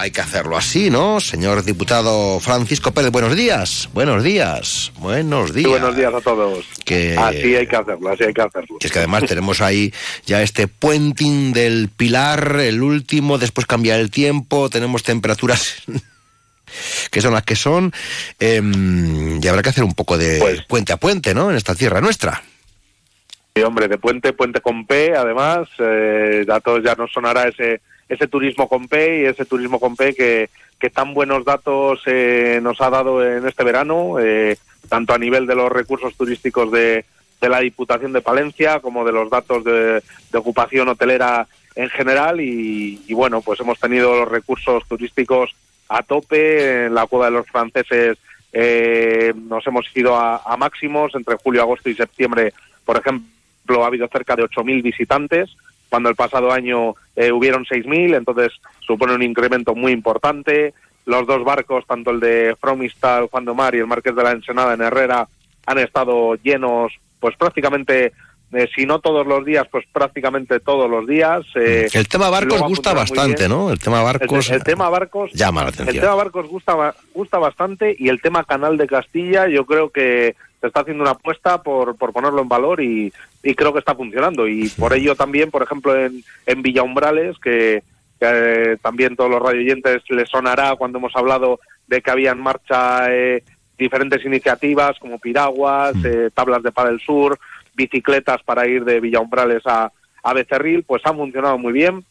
Hay que hacerlo así, ¿no? Señor diputado Francisco Pérez, buenos días. Buenos días. Buenos días. Sí, buenos días a todos. Que- Así hay que hacerlo, así hay que hacerlo. que es que además tenemos ahí ya este puenting del Pilar, el último, después cambia el tiempo, tenemos temperaturas <laughs> que son las que son, em, y habrá que hacer un poco de Pues puente a puente, ¿no? En esta tierra nuestra. Sí, hombre, de puente, puente con P, además, eh, a todos ya nos sonará ese ese turismo con P y ese turismo con P que, tan buenos datos eh, nos ha dado en este verano, eh, tanto a nivel de los recursos turísticos de, de la Diputación de Palencia como de los datos de, ocupación hotelera en general y, y bueno, pues hemos tenido los recursos turísticos a tope, en la cueva de los franceses eh, nos hemos ido a, a máximos, entre julio, agosto y septiembre, por ejemplo, ha habido cerca de 8.000 visitantes, cuando el pasado año eh, hubieron 6.000, entonces supone un incremento muy importante. Los dos barcos, tanto el de Fromistal, Juan de Omar y el Marqués de la Ensenada en Herrera, han estado llenos, pues prácticamente, eh, si no todos los días, pues prácticamente todos los días. eh, El tema barcos gusta bastante. ¿no? El tema barcos El, el tema barcos llama la el atención. tema barcos gusta, gusta bastante y el tema canal de Castilla yo creo que se está haciendo una apuesta por, por ponerlo en valor y, y creo que está funcionando. Y por ello también, por ejemplo, en, en Villa Umbrales, que, que, eh, también todos los radioyentes les sonará cuando hemos hablado de que había en marcha eh, diferentes iniciativas como piraguas, eh, tablas de del sur, bicicletas para ir de Villa Umbrales a, a Becerril, pues han funcionado muy bien.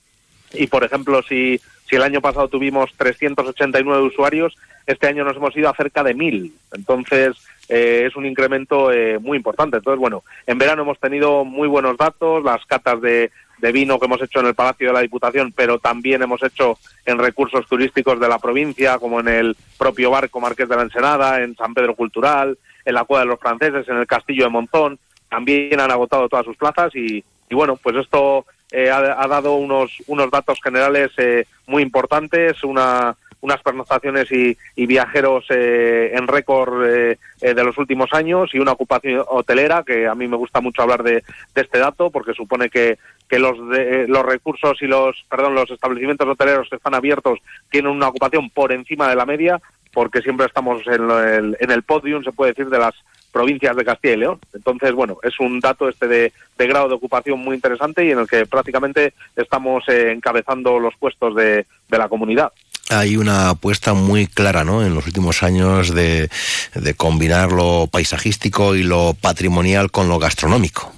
Y, por ejemplo, si, si el año pasado tuvimos 389 usuarios, este año nos hemos ido a cerca de 1.000. Entonces, eh, es un incremento eh, muy importante. Entonces, bueno, en verano hemos tenido muy buenos datos, las catas de, de vino que hemos hecho en el Palacio de la Diputación, pero también hemos hecho en recursos turísticos de la provincia, como en el propio barco Marqués de la Ensenada, en San Pedro Cultural, en la Cueva de los Franceses, en el Castillo de Monzón. También han agotado todas sus plazas y, y bueno, pues esto eh, ha, ha dado unos, unos datos generales eh, muy importantes, una, unas pernoctaciones y, y viajeros eh, en récord eh, eh, de los últimos años y una ocupación hotelera, que a mí me gusta mucho hablar de, este dato porque supone que, que los, de- eh, los recursos y los, perdón, los establecimientos hoteleros que están abiertos tienen una ocupación por encima de la media porque siempre estamos en, el, en el podium, se puede decir, de las provincias de Castilla y León. Entonces, bueno, es un dato este de, de grado de ocupación muy interesante y en el que prácticamente estamos eh, encabezando los puestos de, de la comunidad. Hay una apuesta muy clara, ¿no? En los últimos años de, de combinar lo paisajístico y lo patrimonial con lo gastronómico.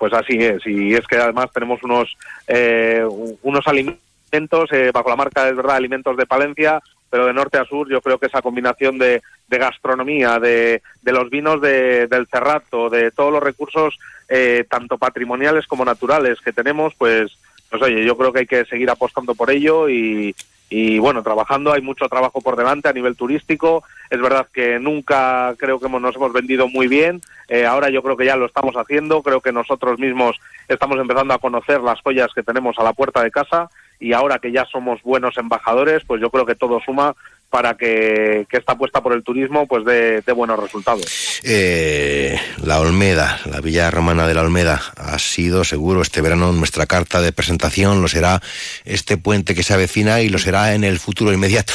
pues así es. Y es que además tenemos unos, eh, unos alimentos eh, bajo la marca, es verdad, Alimentos de Palencia, pero de norte a sur yo creo que esa combinación de, de gastronomía, de, de, los vinos de, del Cerrato, de todos los recursos, eh, tanto patrimoniales como naturales que tenemos, pues, pues oye, yo creo que hay que seguir apostando por ello y, y bueno, trabajando, hay mucho trabajo por delante a nivel turístico. Es verdad que nunca creo que nos hemos vendido muy bien. Eh, ahora yo creo que ya lo estamos haciendo. Creo que nosotros mismos estamos empezando a conocer las joyas que tenemos a la puerta de casa y ahora que ya somos buenos embajadores, pues yo creo que todo suma para que, que esta apuesta por el turismo pues dé, dé buenos resultados. Eh, la Olmeda, la Villa Romana de la Olmeda, ha sido seguro este verano nuestra carta de presentación, lo será este puente que se avecina y lo será en el futuro inmediato.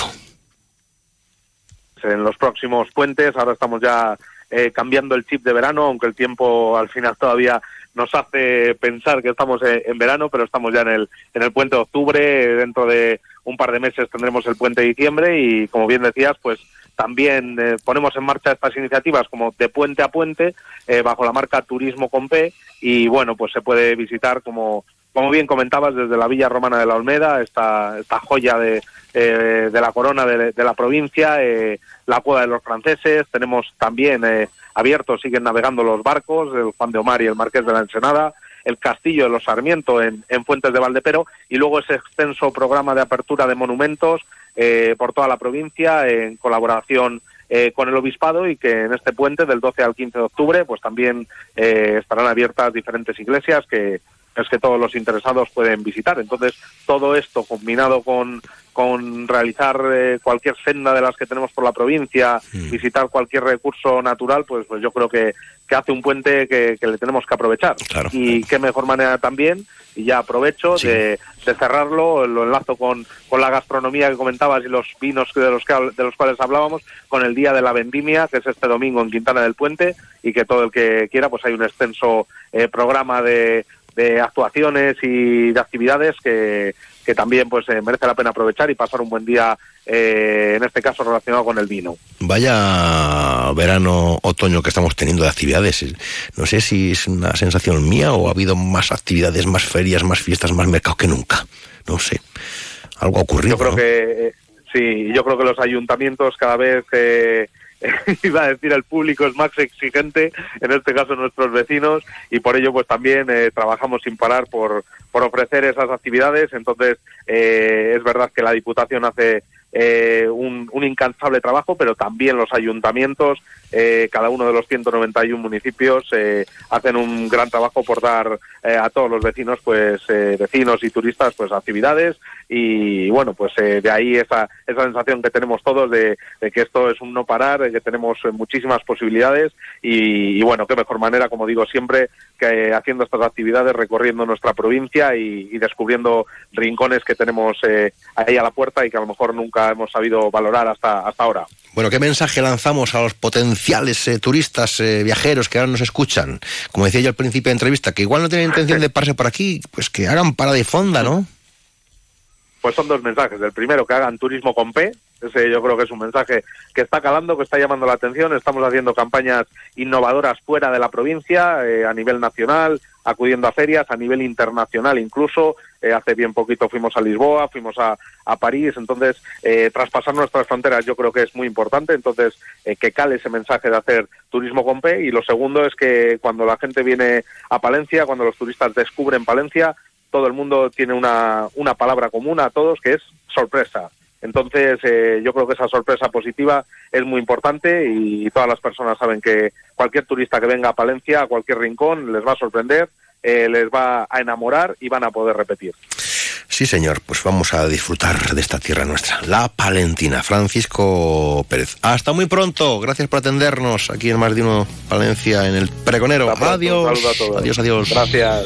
En los próximos puentes, ahora estamos ya eh, cambiando el chip de verano, aunque el tiempo al final todavía nos hace pensar que estamos eh, en verano, pero estamos ya en el, en el puente de octubre, dentro de un par de meses tendremos el puente de diciembre y como bien decías, pues también eh, ponemos en marcha estas iniciativas como de puente a puente eh, bajo la marca Turismo con y bueno, pues se puede visitar como como bien comentabas desde la Villa Romana de la Olmeda, esta, esta joya de, eh, de la corona de, de la provincia, eh, la cueva de los franceses, tenemos también eh, abiertos, siguen navegando los barcos, el Juan de Omar y el Marqués de la Ensenada, el Castillo de los Sarmiento en, en Fuentes de Valdepero y luego ese extenso programa de apertura de monumentos eh, por toda la provincia en colaboración eh, con el obispado y que en este puente del 12 al 15 de octubre pues también eh, estarán abiertas diferentes iglesias que es que todos los interesados pueden visitar. Entonces, todo esto combinado con, con realizar eh, cualquier senda de las que tenemos por la provincia, Mm. visitar cualquier recurso natural, pues, pues yo creo que, que hace un puente que, que le tenemos que aprovechar. Y qué mejor manera también, y ya aprovecho, de, de cerrarlo, lo enlazo con, con la gastronomía que comentabas y los vinos de los, que, de los cuales hablábamos, con el Día de la Vendimia, que es este domingo en Quintana del Puente, y que todo el que quiera, pues hay un extenso eh, programa de, de actuaciones y de actividades que, que también pues eh, merece la pena aprovechar y pasar un buen día, eh, en este caso relacionado con el vino. Vaya verano, otoño que estamos teniendo de actividades. No sé si es una sensación mía o ha habido más actividades, más ferias, más fiestas, más mercados que nunca. No sé. Algo ha ocurrido. Yo creo ¿no? que, eh, sí, yo creo que los ayuntamientos cada vez... Eh, <laughs> iba a decir el público es más exigente, en este caso nuestros vecinos, y por ello pues también eh, trabajamos sin parar por, por ofrecer esas actividades. Entonces eh, es verdad que la Diputación hace eh, un, incansable trabajo, pero también los ayuntamientos, eh, cada uno de los 191 municipios, eh, hacen un gran trabajo por dar eh, a todos los vecinos, pues vecinos y turistas, pues actividades y bueno, pues de ahí esa, esa sensación que tenemos todos de, de, que esto es un no parar, de que tenemos muchísimas posibilidades y, y, bueno, qué mejor manera, como digo siempre, que haciendo estas actividades, recorriendo nuestra provincia y, y descubriendo rincones que tenemos ahí a la puerta y que a lo mejor nunca hemos sabido valorar hasta, hasta ahora. Bueno, ¿qué mensaje lanzamos a los potenciales eh, turistas, eh, viajeros que ahora nos escuchan? Como decía yo al principio de entrevista, que igual no tienen intención de pararse por aquí, pues que hagan parada de fonda, ¿no? Pues son dos mensajes. El primero, que hagan turismo con P. Ese yo creo que es un mensaje que está calando, que está llamando la atención. Estamos haciendo campañas innovadoras fuera de la provincia, eh, a nivel nacional, acudiendo a ferias, a nivel internacional incluso. Eh, hace bien poquito fuimos a Lisboa, fuimos a, a París. Entonces, eh, traspasar nuestras fronteras yo creo que es muy importante. Entonces, eh, que cale ese mensaje de hacer turismo con P. Y lo segundo es que cuando la gente viene a Palencia, cuando los turistas descubren Palencia, todo el mundo tiene una, una palabra común a todos, que es sorpresa. Entonces, eh, yo creo que esa sorpresa positiva es muy importante y todas las personas saben que cualquier turista que venga a Palencia, a cualquier rincón, les va a sorprender, eh, les va a enamorar y van a poder repetir. Sí, señor, pues vamos a disfrutar de esta tierra nuestra, la Palentina. Francisco Pérez. Hasta muy pronto. Gracias por atendernos aquí en Más de Uno Palencia, en el Pregonero. Adiós. Adiós, adiós. Gracias.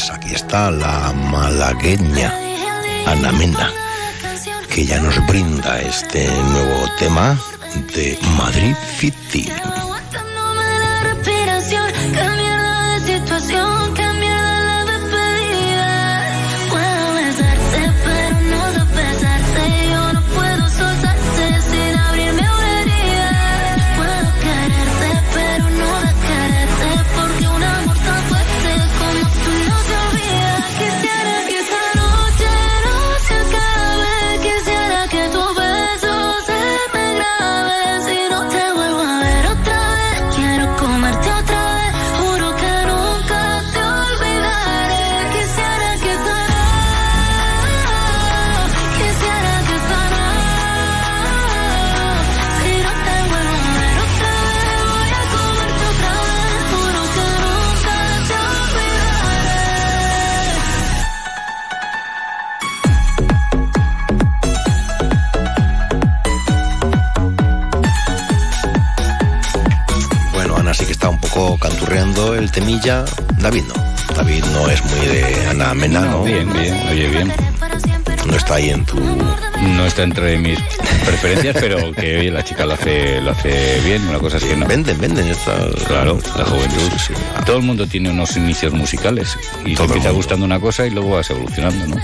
Pues aquí está la malagueña Ana Mena, que ya nos brinda este nuevo tema de Madrid City. David no. David no es muy de Ana Mena, ¿no? Bien, bien, oye, bien. No está ahí en tu... No está entre mis preferencias, pero que oye, la chica lo hace, lo hace bien. Una cosa es que no. Venden, venden. Está... Claro, la juventud. Todo el mundo tiene unos inicios musicales y te Todo empieza gustando una cosa y luego vas evolucionando, ¿no?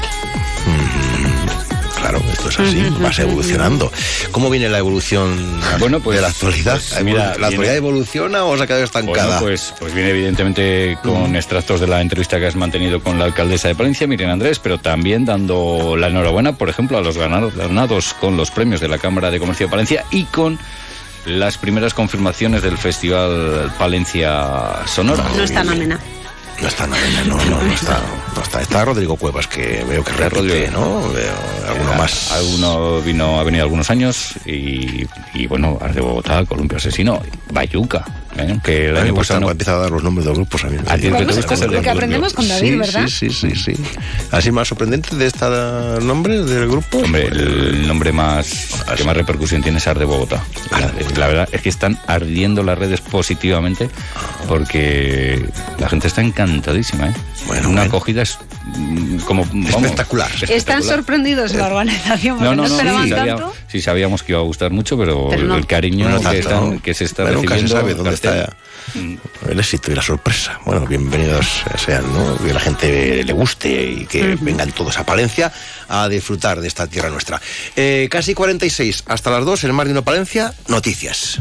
Claro, esto es así, vas evolucionando. ¿Cómo viene la evolución Bueno, pues, de la actualidad? pues, mira, ¿La actualidad viene- evoluciona o se ha quedado estancada? Bueno, pues, pues viene evidentemente con extractos de la entrevista que has mantenido con la alcaldesa de Palencia, Miriam Andrés, pero también dando la enhorabuena, por ejemplo, a los ganados, ganados con los premios de la Cámara de Comercio de Palencia y con las primeras confirmaciones del Festival Palencia Sonora. No está Mamena. No está nada, no, no, no está, <laughs> no está. Está Rodrigo Cuevas, que veo que repite, ¿no? Veo alguno más. Alguno vino, ha venido algunos años y, y bueno, Ars de Bogotá, Columpio Asesino, Bayuca, ¿eh? que el año me gusta pasado... empieza a dar los nombres de los grupos. A mí me- A ti te gusta es el de Lo que aprendemos con David, sí, ¿verdad? Sí, sí, sí, sí. ¿Así más sorprendente de este nombre del grupo? Hombre, el nombre más que más repercusión tiene es Ar de Bogotá. La, la verdad es que están ardiendo las redes positivamente porque la gente está encantadísima, ¿eh? Bueno, una bueno. acogida es mm, como vamos, Espectacular. Están sorprendidos la organización No, no, no, no, esperaban sí, tanto. sabía- sí sabíamos que iba a gustar mucho, pero, Pero no. el cariño Bueno, que, tanto, están- ¿no? que se está Pero nunca se recibiendo... sabe dónde. Está el éxito y la sorpresa. Bueno, bienvenidos sean, ¿no? Que la gente le guste y que vengan todos a Palencia a disfrutar de esta tierra nuestra. Eh, casi 46, hasta las 2, en Mar de Palencia, noticias.